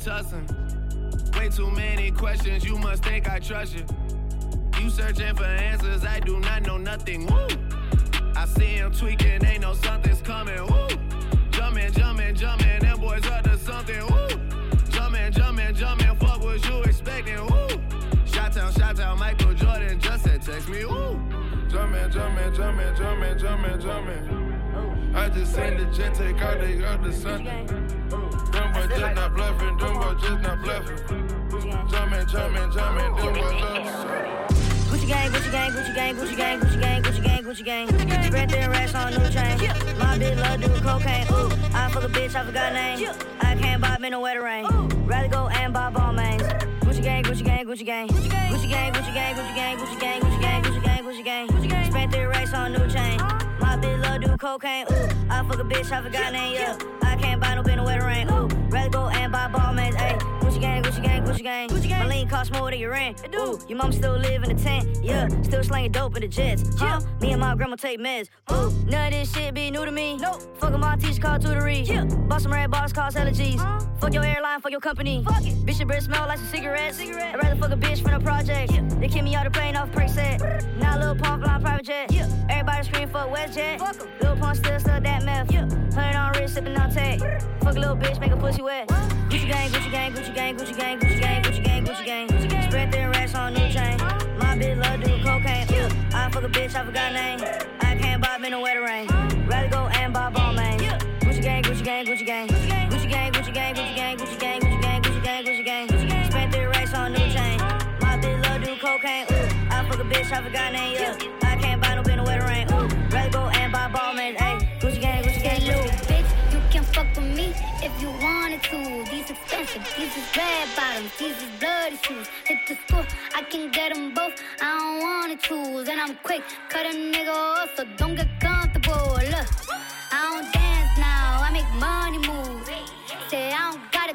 Robitussin. Way too many questions, you must think I trust you. You searching for answers, I do not know nothing. Woo! I see him tweaking, ain't no something's coming. Woo! Jumpin', jumpin', jumpin', them boys up to something. Woo! Jumpin', jumpin', jumpin', fuck what you expecting. Woo! Shot town, shot town, Michael Jordan just said text me. Woo! Jumpin', jumpin', jumpin', jumpin', jumpin', jumpin'. I just seen the jet take out, something. Them boys just not bluffing, them boys just not bluffing. Jumpin', jumpin', jumpin', them boys something. Gucci gang, Gucci gang, Gucci gang, Gucci gang, Gucci gang, Gucci gang, Gucci gang. Spread their racks on new chain. My bitch love do cocaine. Ooh, I fuck a bitch, I forgot name. I can't buy me no wetter rain. Rather go and buy Balmains. Gucci gang, Gucci gang, Gucci gang. Gucci gang, Gucci gang, Gucci gang, Gucci gang, Gucci gang, Gucci gang, Gucci gang, Gucci gang. Racks on new chain. My bitch love do cocaine. Ooh, I fuck a bitch, I forgot name. Yeah, bottle, been a wetter rain. Ooh, rather go and buy ball ayy. Gucci gang, Gucci gang, Gucci gang. Gucci gang. My lean cost more than your rent. Ooh, your mom still live in the tent. Yeah, still slanging dope in the jets. Huh? Me and my grandma take meds. Ooh, none of this shit be new to me. No, fuck my teacher called tutory. Yeah, bought some red bars, cost hella G's. Fuck your airline, fuck your company. Fuck it. Bitch, your breath smell like some cigarettes. Cigarette. I'd rather fuck a bitch from the project. Yeah. They kick me out the plane off Percocet. Now Lil Pump flying private jet. Yeah. Everybody scream fuck WestJet. Fuck 'em. Lil Pump still stuck that meth. Yeah. Hundred on wrist, sipping on tech. Fuck a little bitch, make a pussy wet. Gucci gang, Gucci gang, Gucci gang, gang, Gucci gang, Gucci gang, Gucci gang, Gucci gang. Spread their racks on new chain. My bitch love do cocaine. Ooh, I fuck a bitch, I forgot name. I can't buy in the wetter rain. Rather go and buy on main. Gucci gang, Gucci gang, Gucci gang. Gucci gang, Gucci gang, Gucci gang, Gucci gang, Gucci gang, Gucci gang, Gucci gang. Gucci gang. Racks on new chain. My bitch love do cocaine. Ooh, I fuck a bitch, I forgot name. Yeah, I can't buy no bin the wetter rain. Ooh, rather go and buy Balmain. Ayy. If you wanted to. These expensive, these is red bottoms, these is bloody shoes. Hit the school, I can get them both. I don't wanna choose, and I'm quick, cut a nigga off, so don't get comfortable. Look, I don't dance now, I make money move. Say I don't gotta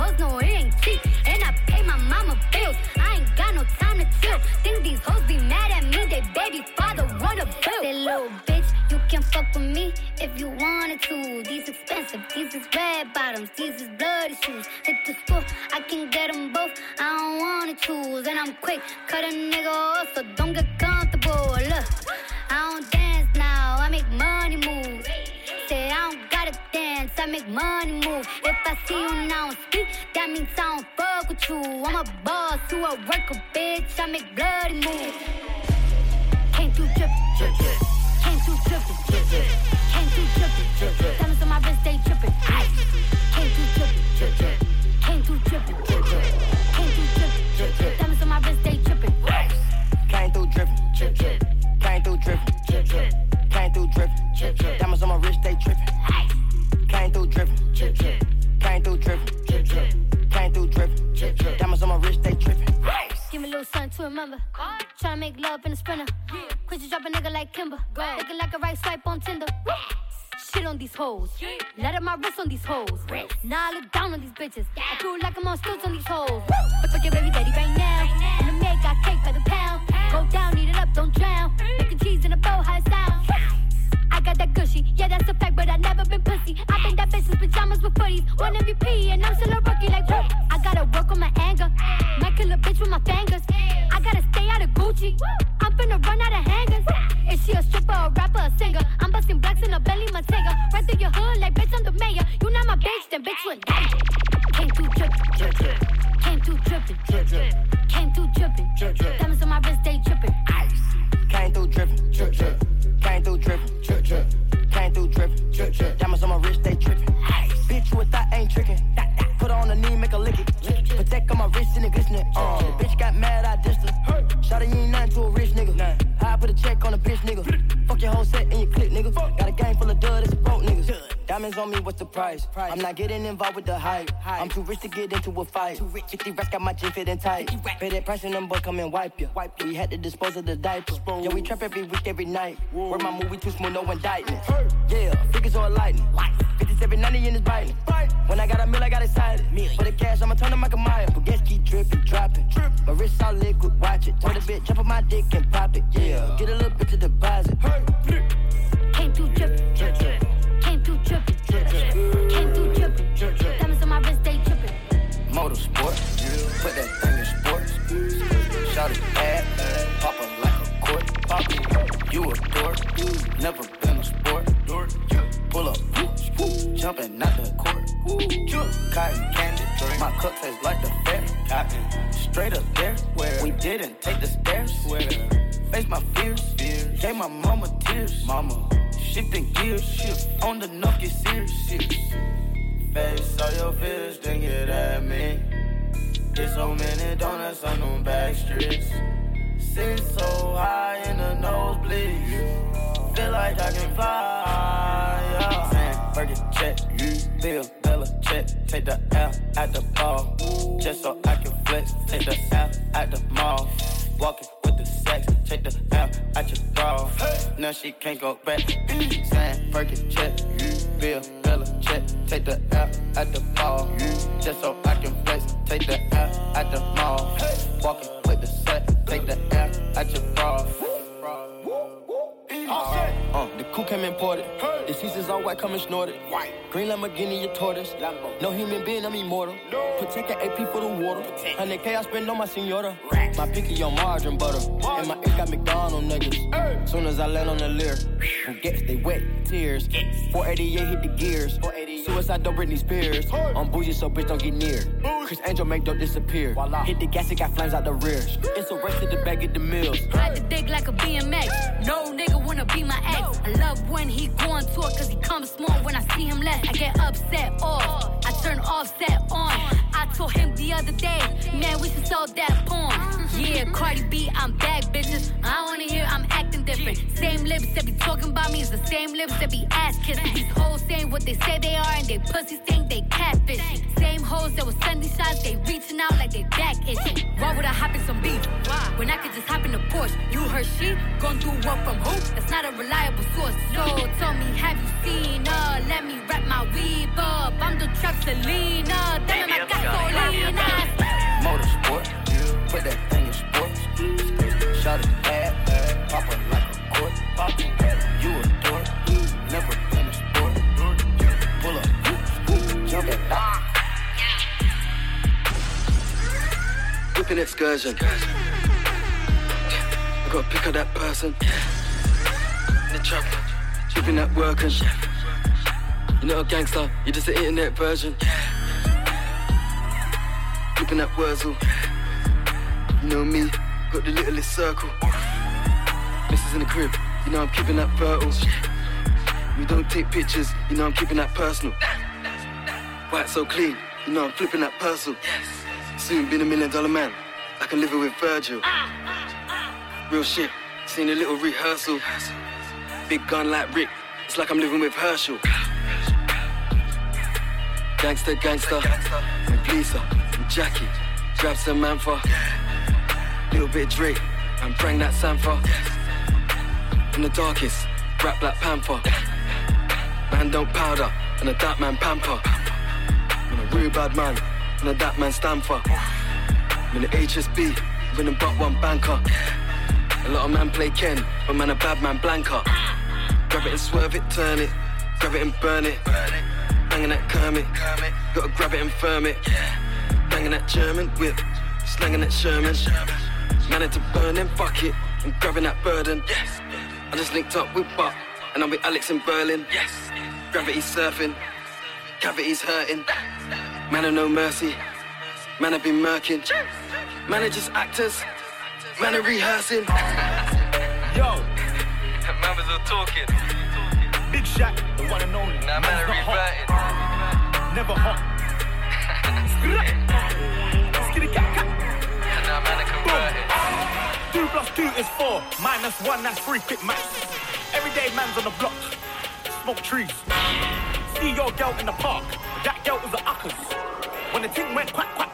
hoes know it ain't cheap. And I pay my mama bills. I ain't got no time to chill. Think these hoes be mad at me. They baby father wanna bill. That little bitch, you can fuck with me if you wanted to. These expensive, these is red bottoms, these is bloody shoes. Hit the school, I can get them both. I don't wanna choose. And I'm quick, cut a nigga off, so don't get comfortable. Don't gotta dance, I make money move. If I see you now speak, that means I don't fuck with you. I'm a boss, you a worker, bitch. I make bloody moves. Came through drippin', drip, drip. Came through drippin', drip, drip. Came through drippin', drip, drip. Something to. Tryna make love in a sprinter. Yeah. Quit you drop a nigga like Kimber. Looking like a right swipe on Tinder. Shit on these hoes. Let up my wrist on these hoes. Now I look down on these bitches. I feel like I'm on stilts on these hoes. But fuck your baby daddy right now. And the maid got cake by the pound. Go down, eat it up, don't drown. Making cheese in a bow, how it sound. I got that gushy, yeah, that's a fact, but I never been pussy. I been that bitch since pajamas with footies. One MVP, and I'm still a rookie, like, whoop. I gotta work on my anger. Might kill a bitch with my fingers. Gucci. I'm finna run out of hangers. Is she a stripper, a rapper, a singer? I'm busting blacks in a belly, Montega. Right through your hood, like, bitch, I'm the mayor. You not my bitch, then bitch, you On me, what's the price? I'm not getting involved with the hype. I'm too rich to get into a fight. Too rich. 50 racks got my jeans fitting tight. Pay that price and them boys come and wipe you. We had to dispose of the diaper. Yeah, we trap every week, every night. Where my movie too smooth, no indictment. Yeah, figures are lightning. 57, 90 in his biting. When I got a meal, I got excited. For the cash, I'ma turn to Michael Myers. But guess keep dripping, dropping. My wrist all liquid, watch it. Told a bitch, jump on my dick and pop it. Yeah, get a little bit to deposit. Through never been a sport. Pull up, jumping out the court. Cotton candy, my cup tastes like the fair. Cotton, straight up there, we didn't take the stairs. Face my fears, gave my mama tears. Mama, shifting gears, shift on the get serious. Face all your fears, then get at me. Get so many donuts on them back streets. Sit so high in the nosebleeds. Feel like I can fly. Check, you Bill Bella check. Take the L at the ball. Just so I can flex. Take the L at the mall. Walking with the sex. Take the L at your bra. Now she can't go back. Saying, Fergie check, you Bill Bella check. Take the L at the ball. Just so I can flex. Take the L at the mall. Walking with the set. Take the L at your bra. All set. Uh, the coupe came imported. The seats is all white, coming snorted. White. Green Lamborghini, your tortoise. No human being, I'm immortal. Protect an AP for the water. 100K I spend on my senora. My picky on margarine butter. And my ink got McDonald niggas. Soon as I land on the Lear, who gets they wet tears. 488 hit the gears. Suicide don't Britney Spears. I'm bougie, so bitch don't get near. Criss Angel make dope disappear. Hit the gas, it got flames out the rear. It's a race to the bag, get the mills. Ride the dick like a BMX. No nigga wanna be my I love when he go on tour cause he comes small when I see him less. I get upset off. I turn Offset on. I told him the other day, man, we should sell that porn. Yeah, Cardi B, I'm back, bitches. I wanna hear I'm acting different. Same lips that be talking about me is the same lips that be ass kissing. These hoes saying what they say they are and they pussies think they catfish. Same hoes that was sending shots, they reaching out like they back itching. Why would I hop in some beef? When I could just hop in a Porsche. You heard she gon' do work from who? That's not a reliable source. So tell me, have you seen her? Let me wrap my weave up. I'm the trap Selena. Damn, I gasolina. Motorsport, put that thing in sports. Shot it bad, pop her like a court. Pop you a dork, never been a sport. Pull up, jump dock. Whipping excursion. I gotta pick up that person. In the trap, shipping that working. You know a gangster, you're just an internet version. Flipping that Wurzel. You know me, got the littlest circle. Missus in the crib, you know I'm keeping that fertile. We don't take pictures, you know I'm keeping that personal. White so clean, you know I'm flipping that parcel. Soon been a million dollar man, like I'm living with Virgil. Real shit, seen a little rehearsal. Big gun like Rick, it's like I'm living with Herschel. Gangster, gangster, with Lisa, and Jackie. Grab some man for little bit Drake, and bring that Sanfa. In the darkest, rap Black Panther. Man don't powder, and a that man pamper. I'm a real bad man, and a that man stand for. I'm in the HSB, winning but one banker. A lot of man play Ken, but man a bad man blanker. Grab it and swerve it, turn it, grab it and burn it. Banging that Kermit, gotta grab it and firm it. Banging that German whip, slanging that Sherman. Man had to burn them, fuck it, and grabbing that burden. Yes. I just linked up with Buck, and I'm with Alex in Berlin. Gravity surfing, cavities hurting. Man of no mercy, man have been murking. Man are just actors, man are rehearsing. Yo, man was all talking. Big Shaq, the one and only. Nah, man Man's are not hot. reverting. *laughs* Never hot. Skitty cat cat. Nah, man are converting. Two plus two is four. Minus one, that's three. Quick maths. Everyday man's on the block. Smoke trees. See your girl in the park. That girl was a uckers. When the ting went quack, quack,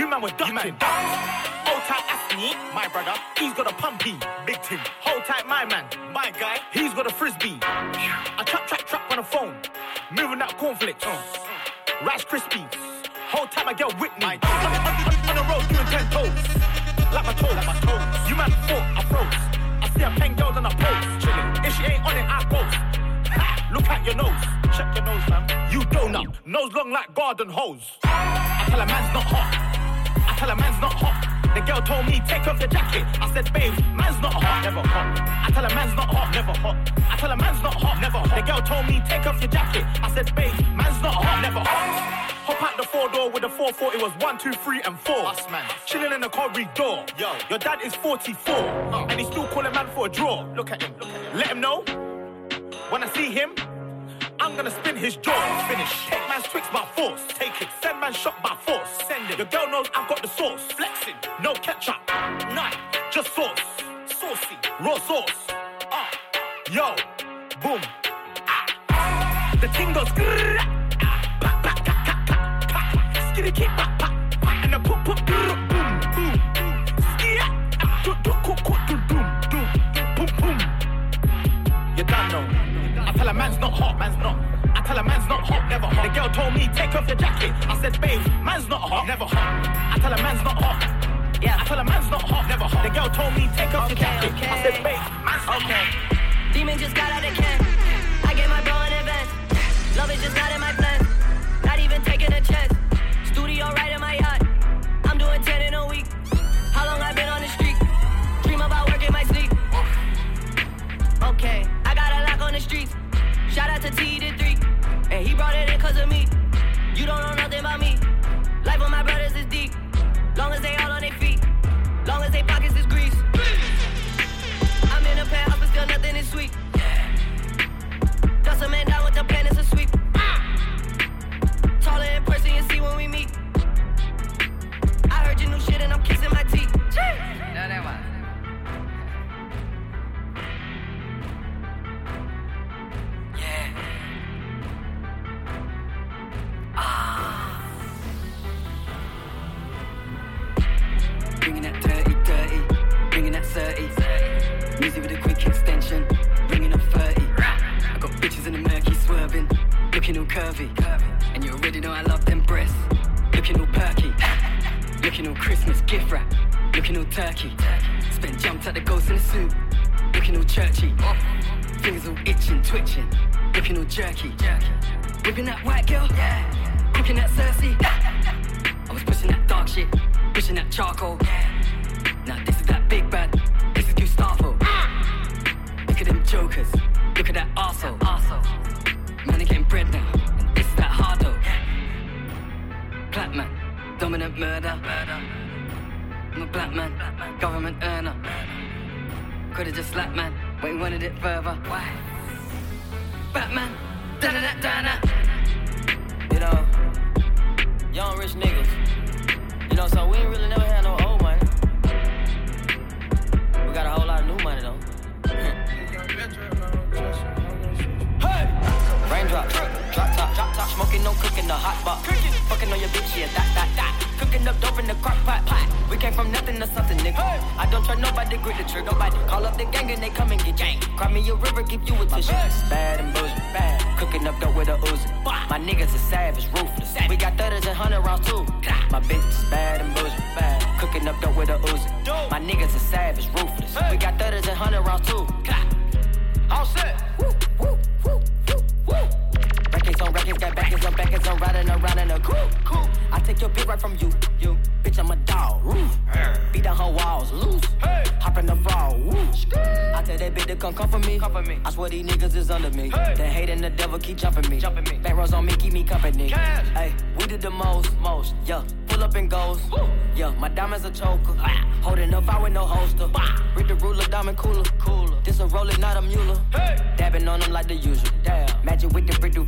you man was ducking. Hold tight, Asznee, my brother. He's got a pumpy, big ting. Hold tight, my man, my guy. He's got a frisbee. I trap, trap, trap on the phone. Moving out cornflakes. Uh. Rice Krispies. Hold tight, my girl Whitney. On, on, on, on the road doing ten toes. Like my toes, like my toes. You man fought, I froze. I see a pen girls on a pose. Chilling. If she ain't on it, I. Ha, Look at your nose. Check your nose, man. You donut. Nose long like garden hose. I tell a man's not hot. I tell a man's not hot. The girl told me, take off your jacket. I said, babe, man's not hot, never hot. I tell a man's not hot, never hot. I tell a man's not hot, never hot. The girl told me, take off your jacket. I said, babe, man's not hot, never hot. Hop out the four door with a 440 it was one, two, three, and four. Us, man. Chilling in the corridor. Yo, your dad is 44, and he's still calling man for a draw. Look at him. Look at him. Let him know. When I see him, I'm gonna spin his jaw. Finish. Take man's tricks by force. Take it. Send man shot by force. Send it. Your girl knows I've got the sauce. Flexing. No ketchup. None. Just sauce. Saucy. Raw sauce. Ah. Yo. Boom. Ah. The ting goes. ah. Skitty kick. Man's not hot, man's not. I tell a man's not hot, never hot. The girl told me take off your jacket. I said, babe, man's not hot, never hot. I tell a man's not hot. Yeah, I tell a man's not hot, never hot. The girl told me take off your jacket. I said, babe, man's not Okay. hot. Demon just got out of can. I gave my bro an advance. Love is just not in my plans.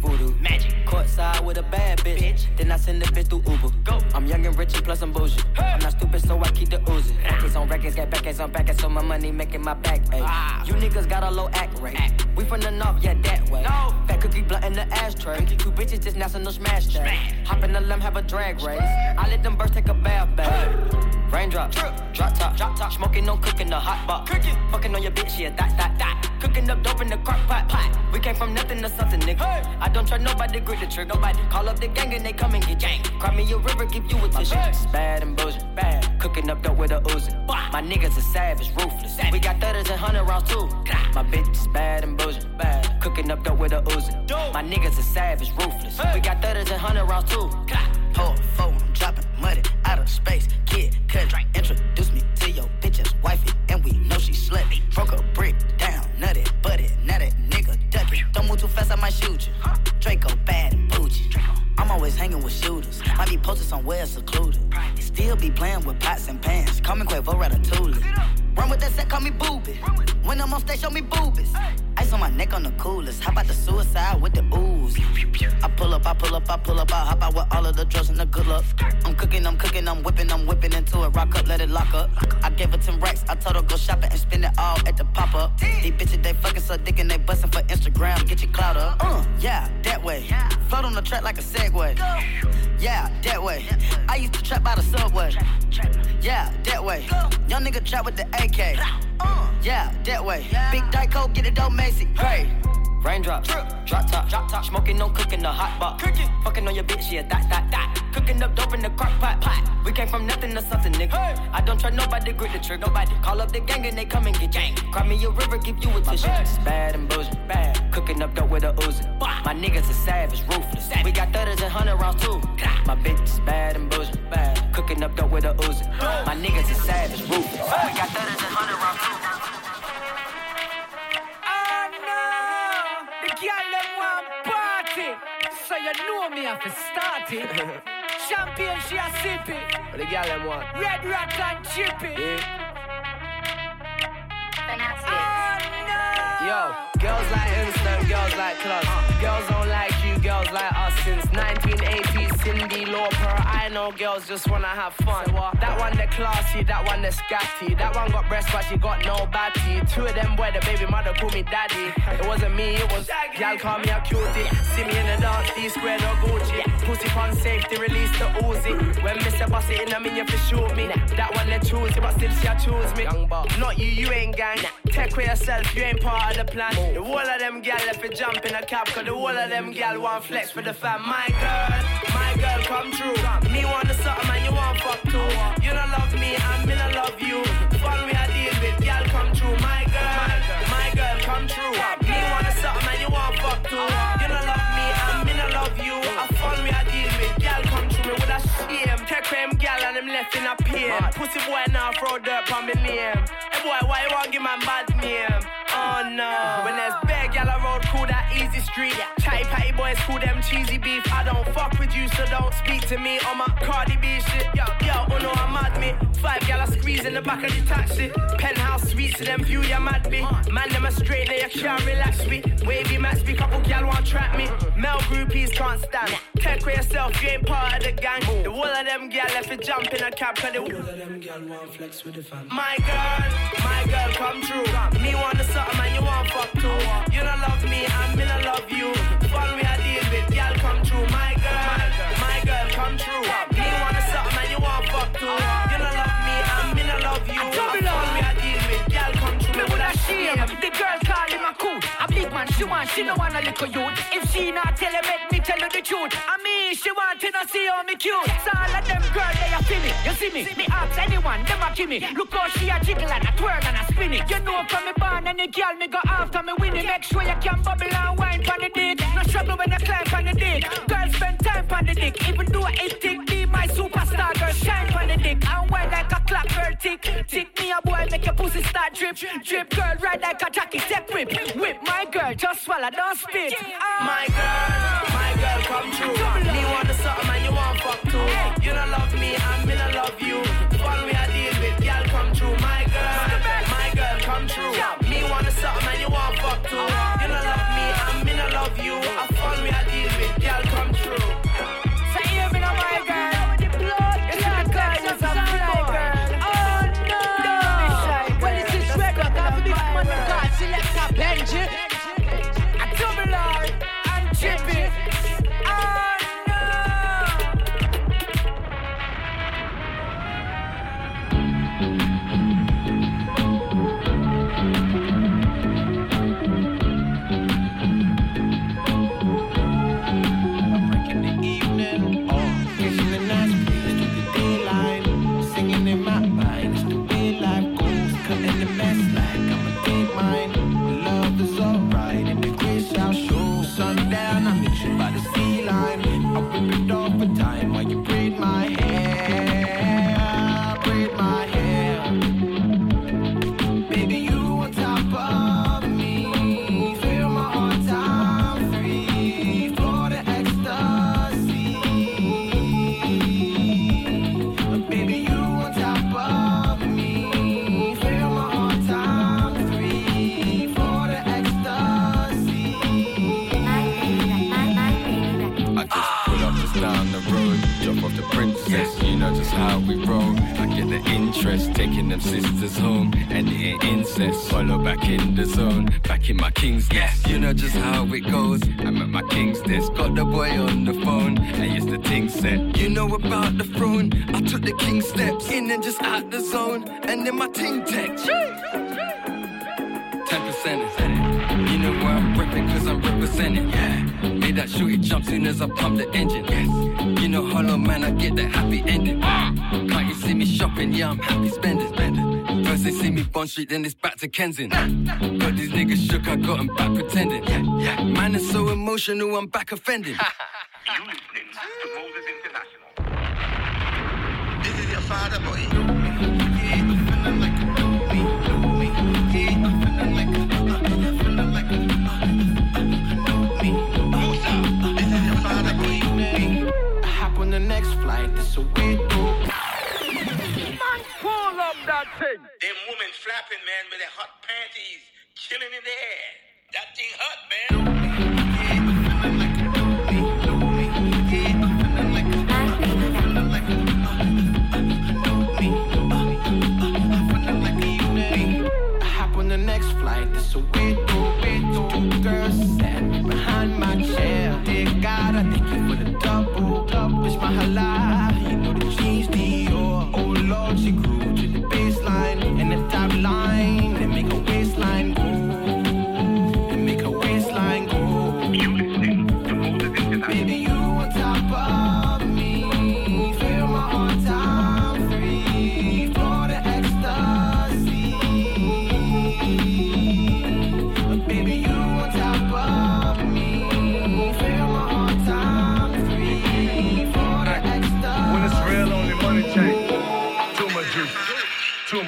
Voodoo. Magic. Courtside with a bad bitch. bitch. Then I send the bitch through Uber. Go. I'm young and rich and plus I'm bougie. Hey. I'm not stupid, so I keep the oozing. Records on records, got backers on backers, so my money making my back ache. Ah. You niggas got a low act rate. Act. We from the north, yeah, that way. No. Fat cookie blunt in the ashtray. Cookie. Two bitches just national smash day. Smash. Hop in the limb, have a drag race. I let them birds take a bath, babe. Hey. Raindrop, drop top, drop top, smoking, no cooking, the hot pot. Cooking, fucking on your bitch, yeah, that, that, that. Cooking up dope in the crock pot, pot. We came from nothing to something, nigga. Hey. I don't trust nobody, grip the trigger. Nobody call up the gang and they come and get gang. Cry me a river, give you a tissue. Bad and bullshit, bad. Cooking up dope with a Uzi. My niggas are savage, ruthless. We got thudders and hundred rounds too. My bitch is bad and bullshit, bad. Cooking up dope with a Uzi. My niggas are savage, ruthless. We got thudders and hundred rounds too. Hold phone, dropping money out of space. Kid, cut, introduce me to your bitch's wifey, and we know she slutty. Broke a brick shoot you. Draco bad and bougie. I'm always hanging with shooters. Might be posted somewhere secluded. Still be playing with pots and pans. Call me Quavo Ratatouille. Run with that set, call me booby. When I'm on stage, show me boobies. Ice on my neck on the coolest. How about the suicide with the ooze? I pull up, I pull up, I pull up, I hop out with all of the drugs and the good luck. I'm cooking, I'm cooking, I'm whipping, I'm whipping into it. Rock up, let it lock up. I gave her 10 racks, I told her go shopping and spend it all at the pop up. These bitches, they fucking so dick and they bustin' for Instagram. Get your clout up. Uh, yeah, that way. Float on the track like a Segway. Yeah, that way. I used to trap by the subway. Yeah, that way. Young nigga trap with the AK. Uh. Yeah, that way. Big Dyko, get it dope, Macy. Great. Raindrops, drop top, drop top, smoking, no cooking, the hot pot. Cooking, fucking on your bitch, yeah, that, that, that. Cooking up dope in the crock pot, pot. We came from nothing to something, nigga. Hey. I don't trust nobody, grip the trigger. Nobody call up the gang and they come and get gang. Cry me a river, give you a tissue. Bad and bullshit, bad. Cooking up dope with a Uzi. My niggas are savage, ruthless. We got thudders and hundred rounds too. My bitch is bad and bullshit, bad. Cooking up dope with a Uzi. My niggas are savage, ruthless. We got thudders and hundred rounds too. Girl, them want party. So you know me have to start it. *laughs* Champagne, she a sip it. What the girl them want? Red rat and chippy. Yeah. Oh no. Yo, girls like instant, girls like clubs. Uh. Girls Know girls just wanna have fun. That one they classy, that one they scatty. That one got breasts but she got no batty. Two of them boy, the baby mother call me daddy. It wasn't me, it was y'all call me a cutie. See me in the dance, D squared or Gucci. Pussy on safety, release the Uzi. When Mr. Boss it in, I mean you for shoot me. That one they choose, but still she choose me. Not you, you ain't gang. Take with yourself, you ain't part of the plan. The whole of them gal left it jump in a cab, cause the whole of them gal want flex for the fam. My girl, my girl, come true. Me want the something and you want fuck too. You don't love me, me don't love you. Fun we are deal with, gal come true. My girl, my girl, come true. Me want the something and you want fuck too. You don't love me, me don't love you. A fun we are deal with, gal come true. Me with a shame. Take him gal and him left in a pain. Pussy boy now throw dirt on me name. Hey boy, why you want give my bad name? Oh no. When there's cool that easy street. Chatty patty boys, cool them cheesy beef. I don't fuck with you, so don't speak to me on my Cardi B shit. Yo, yo, oh no, I'm mad me. Five gal are squeeze in the back of the taxi. Penthouse suites to them view, you mad me. Man, them a straight, you can't relax me. Wavy match me, couple gal want trap me. Mel groupies can't stand. Take with yourself, you ain't part of the gang. The whole of them gal left it jump in a cab, cause the whole of them gal want flex with the fam. My girl, my girl, come true. Me want the something and you want fuck too. You don't love me and me don't love you. Fun we are deal with, come true. My girl, my girl, come true. Me the something and you want fuck too. You don't love me and me love you. Fun we are deal with, come true. Me woulda shame. The girl call him a cool. Man, she want, she no want a little youth. If she not tell him, make me tell her the truth. I mean, she want to not see how me cute. So all of them girls, they a feel me. You see me? Me ask anyone, them a give me. Look how she a jiggle and a twirl and a spin it. You know from me born and the girl me go after me winning. Make sure you can bubble and wine on the dick. No struggle when you climb on the dick. Girls spend time on the dick. Even though it tick, and wine like a clock girl tick. Tick me a boy, make your pussy start drip. Drip girl, ride like a jockey, take whip. Whip my girl, just swallow, don't spit. Ah. My girl, my girl, come true. Me want the something and you want fuck too. You don't love me and me don't love you. Fun we are deal with, girl, come true. My girl, my girl, come true. Me want the something and you want fuck too. Uh-huh. You don't love me and me don't love you. A fun we are deal with, girl, come true. Say hear me now, my girl. It's not girl, it's a whip back in my king's nest. You know just how it goes. I'm at my king's desk, got the boy on the phone, and yes the thing said, you know about the throne. I took the king steps in and just out the zone, and then my ting text. Ten percent. You know where I'm repping cause I'm representing. Yeah. Made that shorty jump soon as I pump the engine. Yes. You know hollow man, I get that happy ending. Can't you see me shopping? Yeah, I'm happy spending. First they see me Bond Street, then it's back to Kensington. Got these niggas shook, I got 'em back pretending. Man is so emotional, I'm back offending. *laughs* women flapping, man, with their hot panties, chilling in the air. That thing hot, man.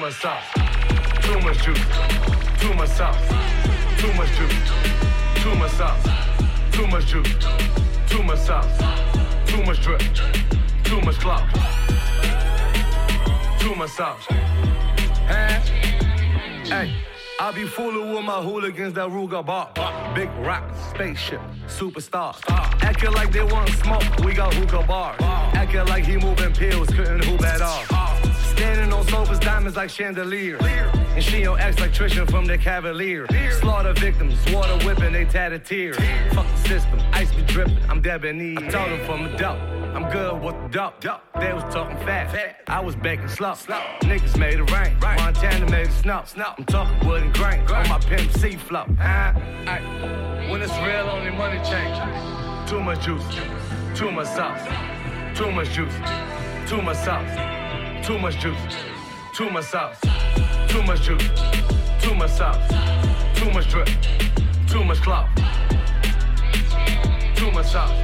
Much sauce. Too much juice. Too much sauce. Too much juice. Too much sauce. Too much juice. Too much sauce. Too much drip. Too much clout. Too much sauce. Hey. I be fooling with my hooligans that Ruger bar. Big rock, spaceship, superstar. Acting like they want smoke, we got hookah bars. Acting like he moving pills, couldn't hoop at all. Standing on sofas, diamonds like chandelier. And she your ex like Trisha from the Cavalier. Slaughter victims, water whipping, they tatted tears. Fuck the system, ice be dripping, I'm debonair. I told them from the dope. I'm good with the dope. They was talking fast. I was baking slow. Niggas made it rain. Montana made it snow. I'm talking wood and grain on my pimp C flow. Uh, when it's real, only money change. Too much juice, too much sauce, too much juice, too much sauce, too much juice, too much sauce, too much juice, too much sauce, too much drip, too much clout, too much sauce.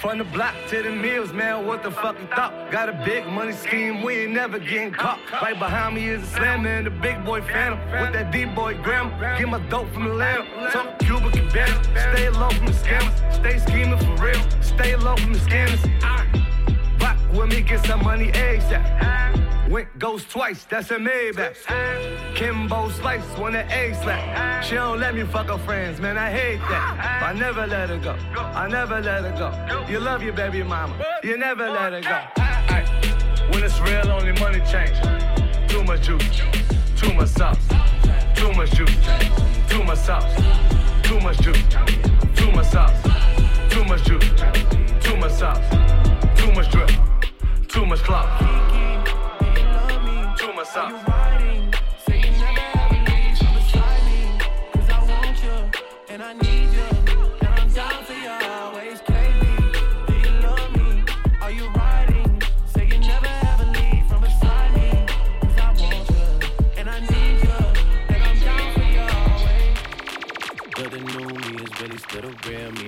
From the block to the mills, man, what the fuck you thought? Got a big money scheme, we ain't never getting caught. Right behind me is a slammer and the big boy phantom. With that D-boy grammar, get my dope from the Atlanta. Talk Cuba better. Stay low from the scammers, stay scheming for real. Stay low from the scammers. With me, get some money ASAP. Went goes twice, that's a Maybach. Kimbo slice when the A slap. She don't let me fuck her friends, man, I hate that. I never let her go, I never let her go. You love your baby mama, you never let her go. When it's real, only money change. Too much juice, too much sauce, too much juice, too much sauce, too much juice, too much sauce, too much juice, too much sauce, too much drip, too much clout. Too much sauce.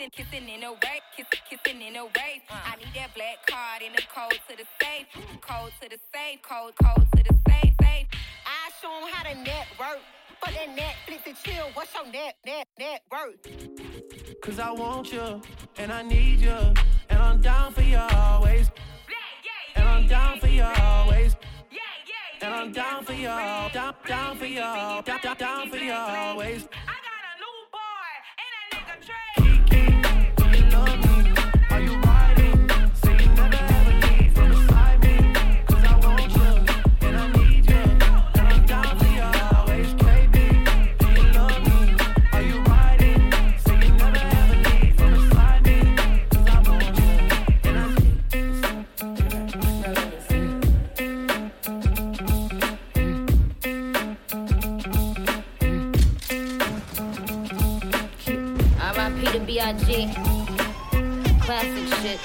Kissing, kissing in a wave, kissing, kissing in a wave. I need that black card in the code to the safe, code to the safe, code, code to the safe, safe. I show 'em how to network. For that Netflix and chill, what's your net, net, net worth? Cause I want you and I need you. And I'm down for you always. And I'm down for you always. And I'm down for you, down, down for you, down, down for you always. To Classic shit.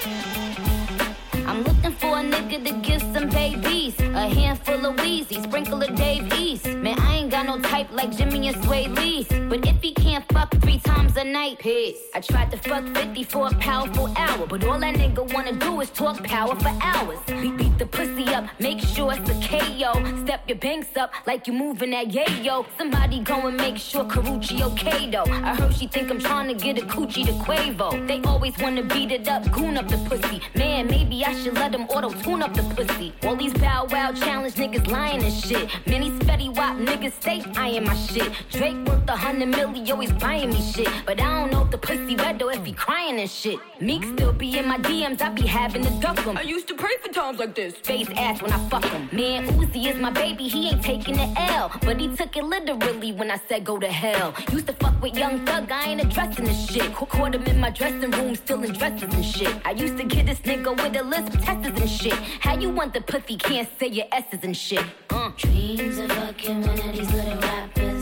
I'm looking for a nigga to give some babies. A handful of Wheezy, sprinkle of Dave East. Man, I ain't got no type like Jimmy and Sway Lee. But if he can't fuck three times a night, piss. I tried to fuck 50 for a powerful hour. But all that nigga wanna do is talk power for hours. Beat, beat the pussy up, make sure it's a KO. Step your banks up like you moving that yayo. Somebody go and make sure Karuchi okay though. I heard she think I'm trying to get a coochie to Quavo. They always wanna beat it up, goon up the pussy. Man, maybe I should let them auto tune up the pussy. All these bow wow challenge niggas lying and shit. Many spetty wop niggas stay eyeing my shit. Drake worth a hundred a milli, always buying me shit. But I don't know if the pussy wet or if he crying and shit. Meek still be in my DMs, I be having to duck him. I used to pray for times like this. Face ass when I fuck him. Man, Uzi is my baby, he ain't taking the L. But he took it literally when I said go to hell. Used to fuck with Young Thug, I ain't addressing this shit. Caught him in my dressing room, still in dresses and shit. I used to get this nigga with a list of testers and shit. How you want the pussy, can't say your S's and shit. Uh. Dreams of fucking one of these little rappers.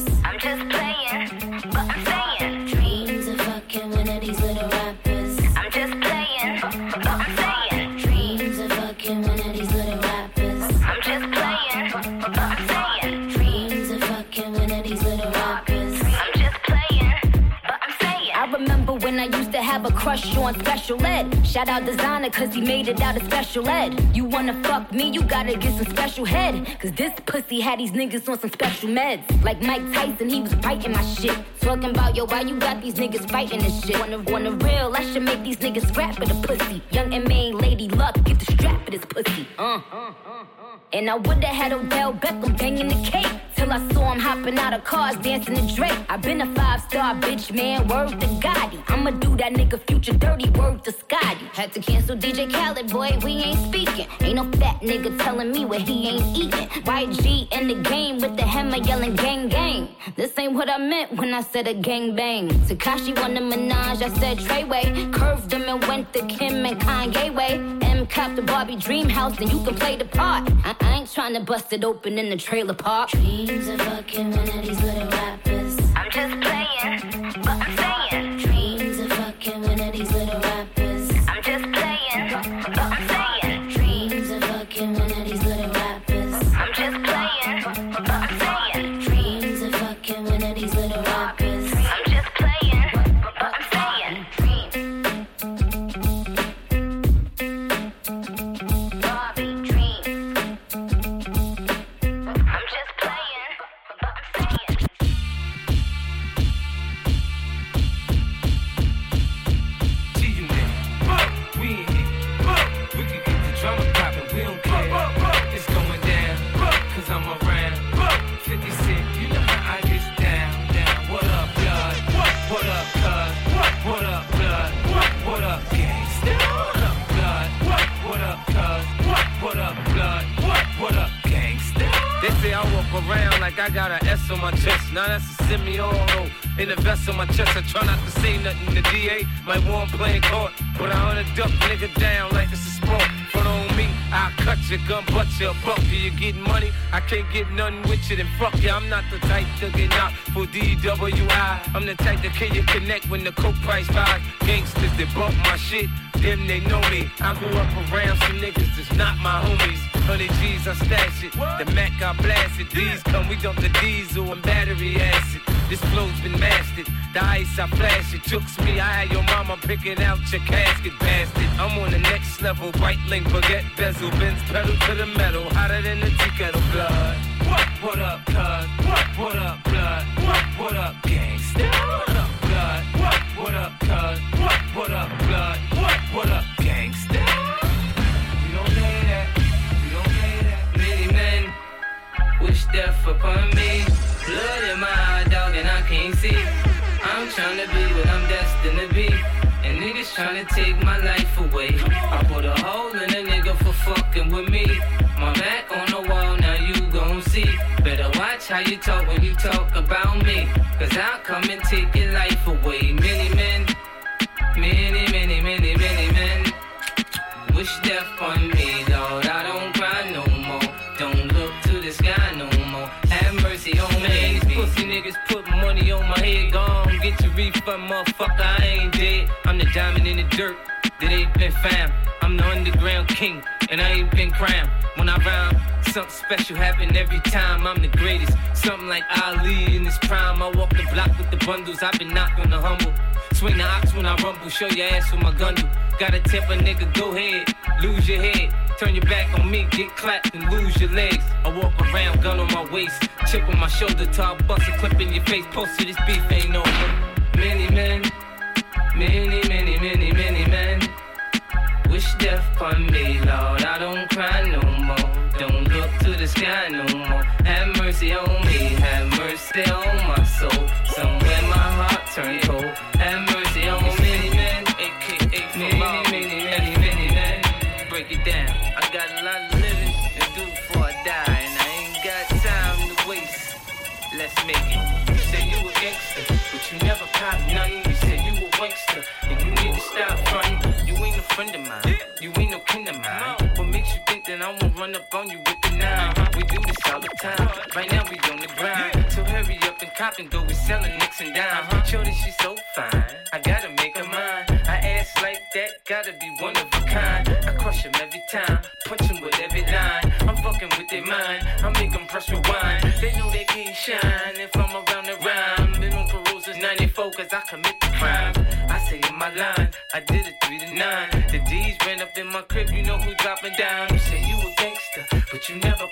Have a crush on special ed. Shout out designer, cause he made it out of special ed. You wanna fuck me, you gotta get some special head. Cause this pussy had these niggas on some special meds. Like Mike Tyson, he was biting my shit. Talking about, yo, why you got these niggas fighting this shit? Wanna, wanna real, I should make these niggas scrap for the pussy. Young and main lady luck, get the strap for this pussy. Uh. And I would've had Odell Beckham banging the cake. Till I saw him hopping out of cars, dancing to Drake. i been a five star bitch, man, word to Gotti. I'ma do that nigga future dirty, word to Scotty. Had to cancel DJ Khaled, boy, we ain't speaking. Ain't no fat nigga telling me what he ain't eating. YG in the game with the hammer yelling gang gang. This ain't what I meant when I said a gang bang. Takashi won the Minaj, I said Treyway. Curved him and went the Kim and Kanye way. Cop the Barbie dream house, then you can play the part. I, I ain't trying to bust it open in the trailer park. Dreams of fucking one of these little rappers. I'm the type that kill you connect when the coke price rise. Gangsters that bump my shit, them they know me. I grew up around some niggas that's not my homies. 100 G's, I stash it. The Mac, I blast it. These come, we dump the diesel and battery acid. This flow's been mastered. The ice, I flash it. Chooks me, I had your mama picking out your casket, bastard. I'm on the next level. White link, baguette, bezel, Benz, pedal to the metal. Hotter than the tea kettle blood. What? What up, cuz? What? What up, take my life away. I put a hole in a nigga for fucking with me. My back on the wall, now you gon' see. Better watch how you talk when you talk about me. Cause I'll come and take your life away. Many men, dirt that ain't been found. I'm the underground king, and I ain't been crowned. When I rhyme, something special happen every time. I'm the greatest. Something like Ali in his prime. I walk the block with the bundles. I've been knocked on the humble. Swing the ox when I rumble. Show your ass with my gun do. Got a nigga, go ahead. Lose your head. Turn your back on me, get clapped and lose your legs. I walk around, gun on my waist. Chip on my shoulder, I bust a clip in your face. Post to this beef ain't over. Many men, many, many, upon me, Lord. I don't cry no more. Don't look to the sky no more. Run up on you with the nine. We do this all the time. Right now we on the grind. So hurry up and cop and go. We selling nicks and dimes. Uh-huh. Shorty, she's so fine. I gotta make her mine. I ass like that, gotta be one of a kind. I crush 'em every time, punch 'em with every line. I'm fucking with their mind. I make make 'em press rewind. They know they can't shine if I'm around the rhyme. Been on parole since 94 cause I commit the crime. I say in my line, I did it 3 to 9. The D's ran up in my crib, you know who dropping but you never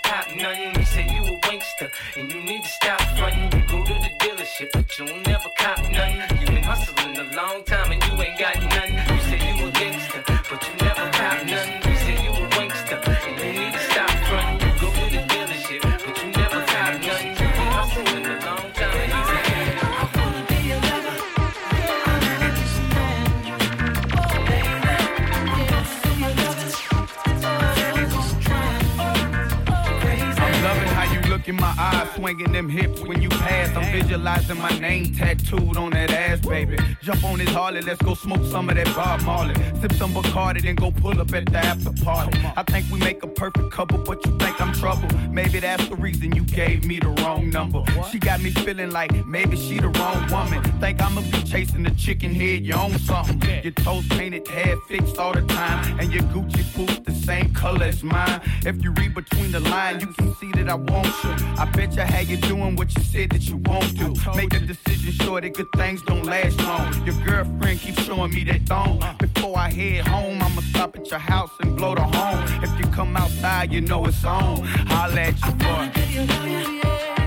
swinging them hips when you pass. I'm visualizing my name tattooed on that ass, baby. Jump on this Harley, let's go smoke some of that Bob Marley. Sip some Bacardi, then go pull up at the after party. I think we make a perfect couple, but you think I'm trouble. Maybe that's the reason you gave me the wrong number. She got me feeling like maybe she the wrong woman. Think I'ma be chasing the chicken head, you own something. Your toes painted, hair fixed all the time, and your Gucci boots the same color as mine. If you read between the lines, you can see that I want you. I bet you how you doing what you said that you won't do. Make a decision sure that good things don't last long. Your girlfriend keeps showing me that thong. Before I head home, I'ma stop at your house and blow the horn. If you come outside, you know it's on. I'll let you boy.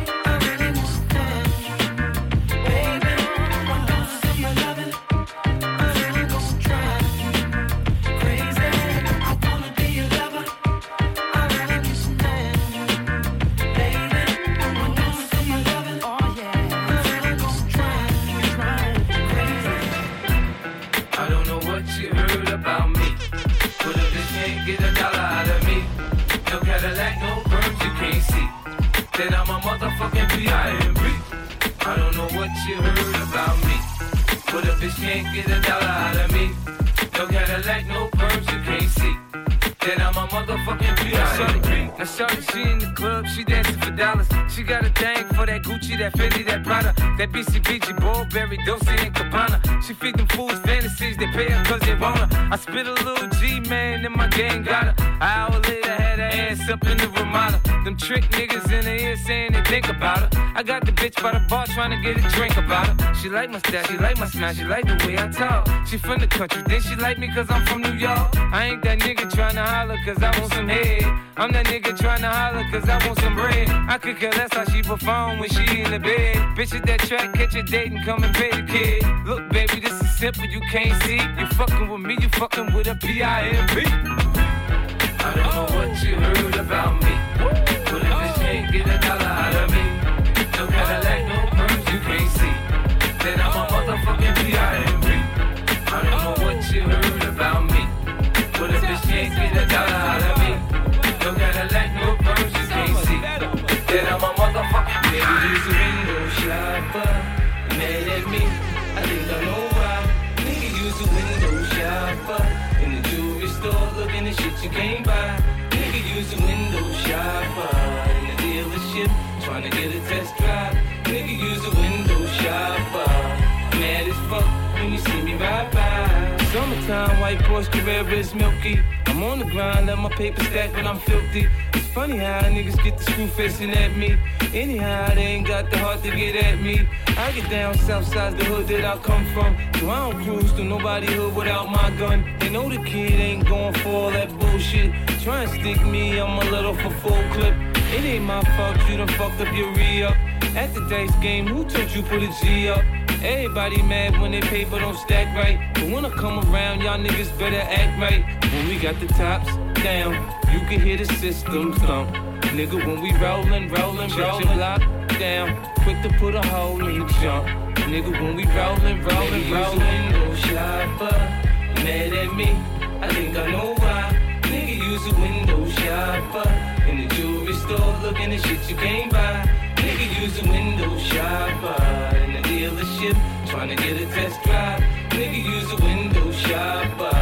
This can't get a dollar out of me, no perms you can't see. I'm a motherfucking P.I.M.P. Now shorty, she in the club, she dancing for dollars. She got a thing for that Gucci, that Fendi, that Prada, that BCBG, Burberry, Dolce and Cabana. She feed them fools fantasies, they pay her cause they want her. I spit a little G, man, and my gang got her. An Them trick niggas in the ear saying they think about her. I got the bitch by the bar trying to get a drink about her. She like my style, she like my smile, she like the way I talk. She from the country, then she like me cause I'm from New York. I ain't that nigga trying to holler cause I want some head. I'm that nigga trying to holler cause I want some bread. I could care less how she perform when she in the bed. Bitch at that track, catch a date and come and pay the kid. Look, baby, this is simple, you can't see. You fucking with me, you fucking with a P-I-M-P. I don't know what you heard about me. Get a dollar out of me, no Cadillac, no perms you can't see. Then I'm a motherfucking P.I.M.P. I don't know what you heard about me. But if this can't get a dollar out of me, no Cadillac, no perms you can't see. Then I'm a motherfucking he's a window shopper. Mad at me, I think I know why. Nigga use a window shopper. In the jewelry store looking at shit you can't buy. Nigga use a window shopper. In trying to get a test drive. Nigga use a window shopper. Mad as fuck when you see me ride by. Summertime, white Porsche Carrera is milky. I'm on the grind, let my paper stack when I'm filthy. It's funny how niggas get the screw facing at me. Anyhow, they ain't got the heart to get at me. I get down south side the hood that I come from. So I don't cruise to nobody hood without my gun. They know the kid ain't going for all that bullshit. Try and stick me, I'm a little for full clip. It ain't my fault, you done fucked up your re-up. At the dice game, who told you put a G up? Everybody mad when their paper don't stack right. But when I come around, y'all niggas better act right. When we got the tops down, you can hear the system thump. Nigga, when we rollin', rollin', rollin', block down, quick to put a hole in the jump. Nigga, when we rollin', rollin', rollin', window shopper, mad at me. I think I know why. Nigga, use a window shopper in the jewelry store, looking at shit you can't buy. Nigga, use a window shopper in the dealership, trying to get a test drive. Nigga, use a window shopper.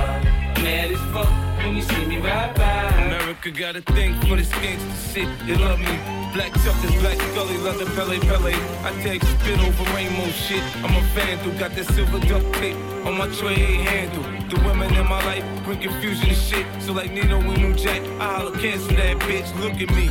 Mad as fuck when you see me ride by. America got a thing for this gangsta shit. They love me. Black Chuckers, Black Scully, leather Pele Pele. I take spit over rainbow shit. I'm a fan vandal, got that silver duct tape on my tray handle. The women in my life bring confusion and shit. So like Nino and New Jack, I holla cancel that bitch. Look at me.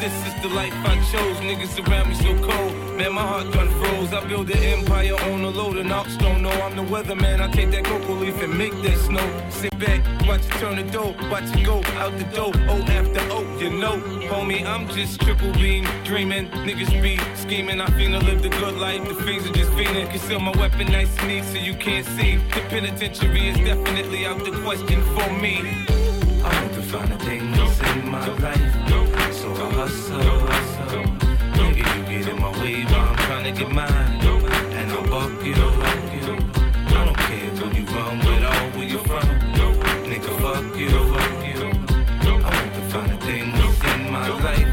This is the life I chose. Niggas around me so cold. Man, my heart done froze. I build an empire on a load of knocks. Don't know I'm the weatherman. I take that cocoa leaf and make that snow. Sit back, watch it turn the dough. Watch it go out the door. O after O, you know. Homie, I'm just triple beam dreaming. Niggas be scheming. I finna live the good life. The fiends are just fiending. Conceal my weapon nice and neat so you can't see. The penitentiary is definitely out the question for me. I want to find the things in my life. So I hustle, trying to get mine. And I'll buck you. I don't care who you run with or where you from. Nigga, fuck you. I want to find the things in my life.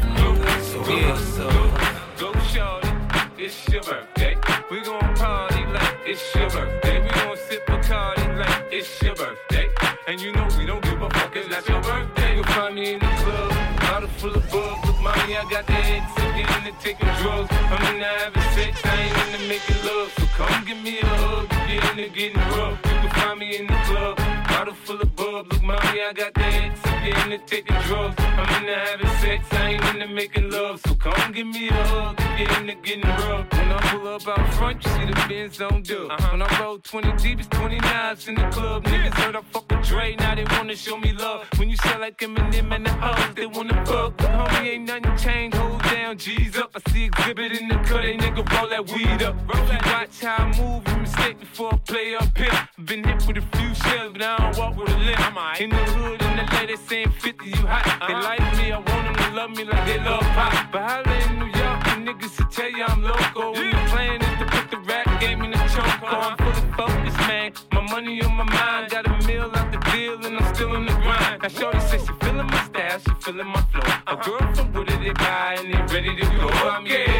So I hustle. Go shorty, it's your birthday. We gon' party like it's your birthday. We gon' sip Bacardi like it's your birthday. And you know we don't give a fuck, it's not your birthday. You'll find me in the club, bottle full of bug. Look, I got the head sick, into taking drugs. I'm into having sex, into getting rough. You can find me in the club, bottle full of bug. Look, mommy, I got the head sick, into taking drugs. I'm into having sex, I ain't into making love. So come give me a hug, you're into getting rough. When I pull up out front, you see the Benz on dub. Uh-huh. When I roll 20 deep, it's 29s in the club. Niggas heard I fuck Dre, now they wanna show me love. When you sell like Eminem and the hoes, they wanna fuck. But homie, ain't nothing changed, hold down, G's up. I see exhibit in the cut, they nigga roll that weed up. Roll that. Watch how I move, you mistake before I play up here. Been hit with a few shells, but I don't walk with a limp. In the hood, in the lady saying 50, you hot. They uh-huh. like me, I want them to love me like they love pop. But holla in New York, the niggas will tell you I'm loco. And the plan is to put the rap game in the choke. I'm fully focused, man. My money on my mind, feeling my flow. A girl from Wooded, they buy, and they ready to go. I'm in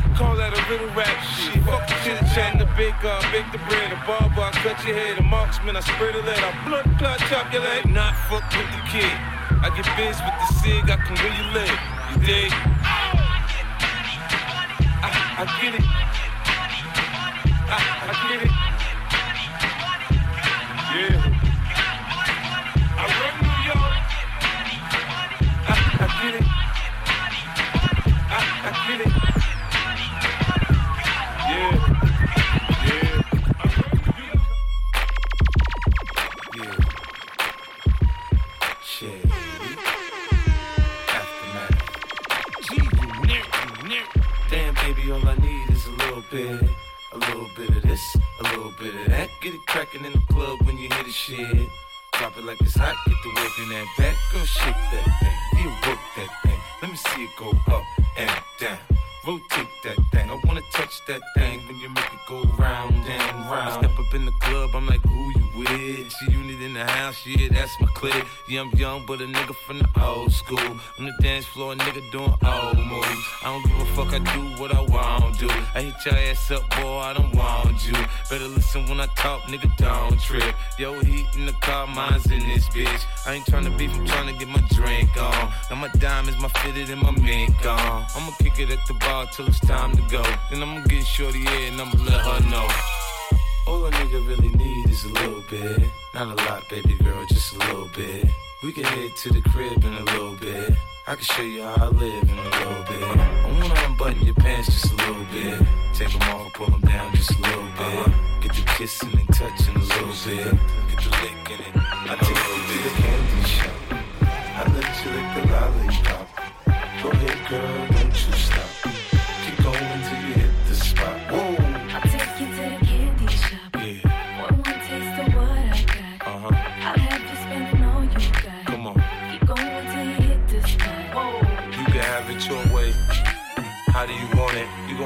Call that a little rap shit. Fuck the chit chat. The big uh, bake the bread. A barber, I cut your head. A marksman, I spread the lead. I blood clot, chop your leg. Not fuck with the kid. I get biz with the cig. I can you live. You dig? I, get it. I get it. In the club when you hear the shit. Drop it like it's hot, get the work in that back. Girl, shake that thing, you work that thing. Let me see it go up and down. Rotate that thing. I wanna touch that thing when you make it go round and round. I step up in the club, I'm like, who you with? G-Unit in the house, yeah, that's my clique. Yeah, I'm young, but a nigga from the old school. On the dance floor, a nigga doing old moves. I don't give a fuck, I do what I want to. I hit your ass up, boy, I don't want you. Better listen when I talk, nigga, don't trip. Yo, heat in the car, mine's in this bitch. I ain't tryna beef, I'm tryna get my drink on. Now my diamonds, my fitted, and my mink on. I'ma kick it at the bar till it's time to go. Then I'ma get shorty here and I'ma let her know. All a nigga really need is a little bit. Not a lot, baby girl, just a little bit. We can head to the crib in a little bit. I can show you how I live in a little bit. I wanna unbutton your pants just a little bit. Take them off, pull them down just a little bit. Get the kissing and touching a little bit. Get the licking it. I take you to the candy shop. I let you lick the lollipop. Go ahead, girl,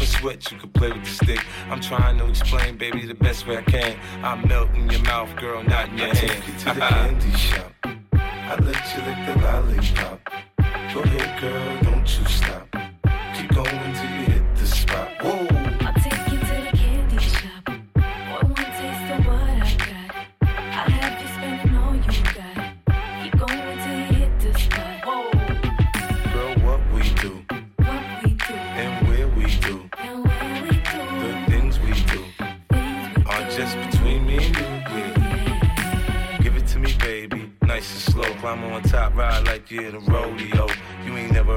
a sweat, you can play with the stick. I'm trying to explain, baby, the best way I can. I melt in your mouth, girl, not in your I hand. take you to the candy shop. I let you lick the lollipop. Go ahead, girl, don't you stop. Keep going Climb on top, ride like you're in a rodeo. You ain't never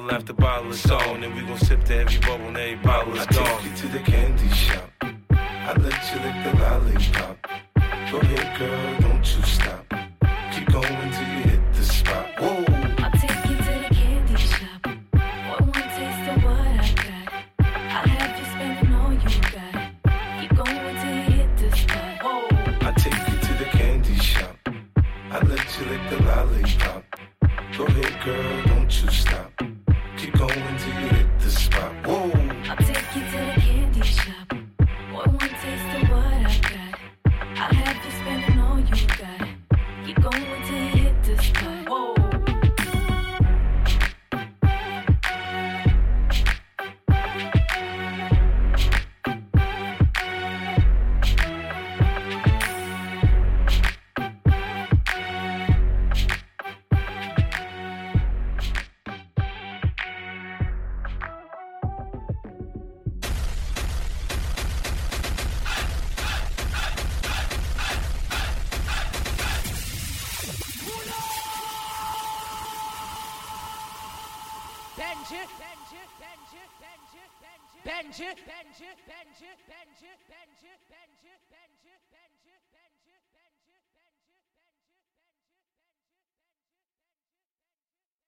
Bottle after bottle is on, and we gon' sip to every bubble and every bottle is I gone. take you to the candy shop. I let you lick the lollipop. Go ahead, girl, don't you stop. Keep going till you hit the spot. Whoa. I'll take you to the candy shop. One more taste of what I got. I'll have you spending all you got. Keep going till you hit the spot. Whoa. I take you to the candy shop. I let you lick the lollipop. Go ahead, girl, don't you stop going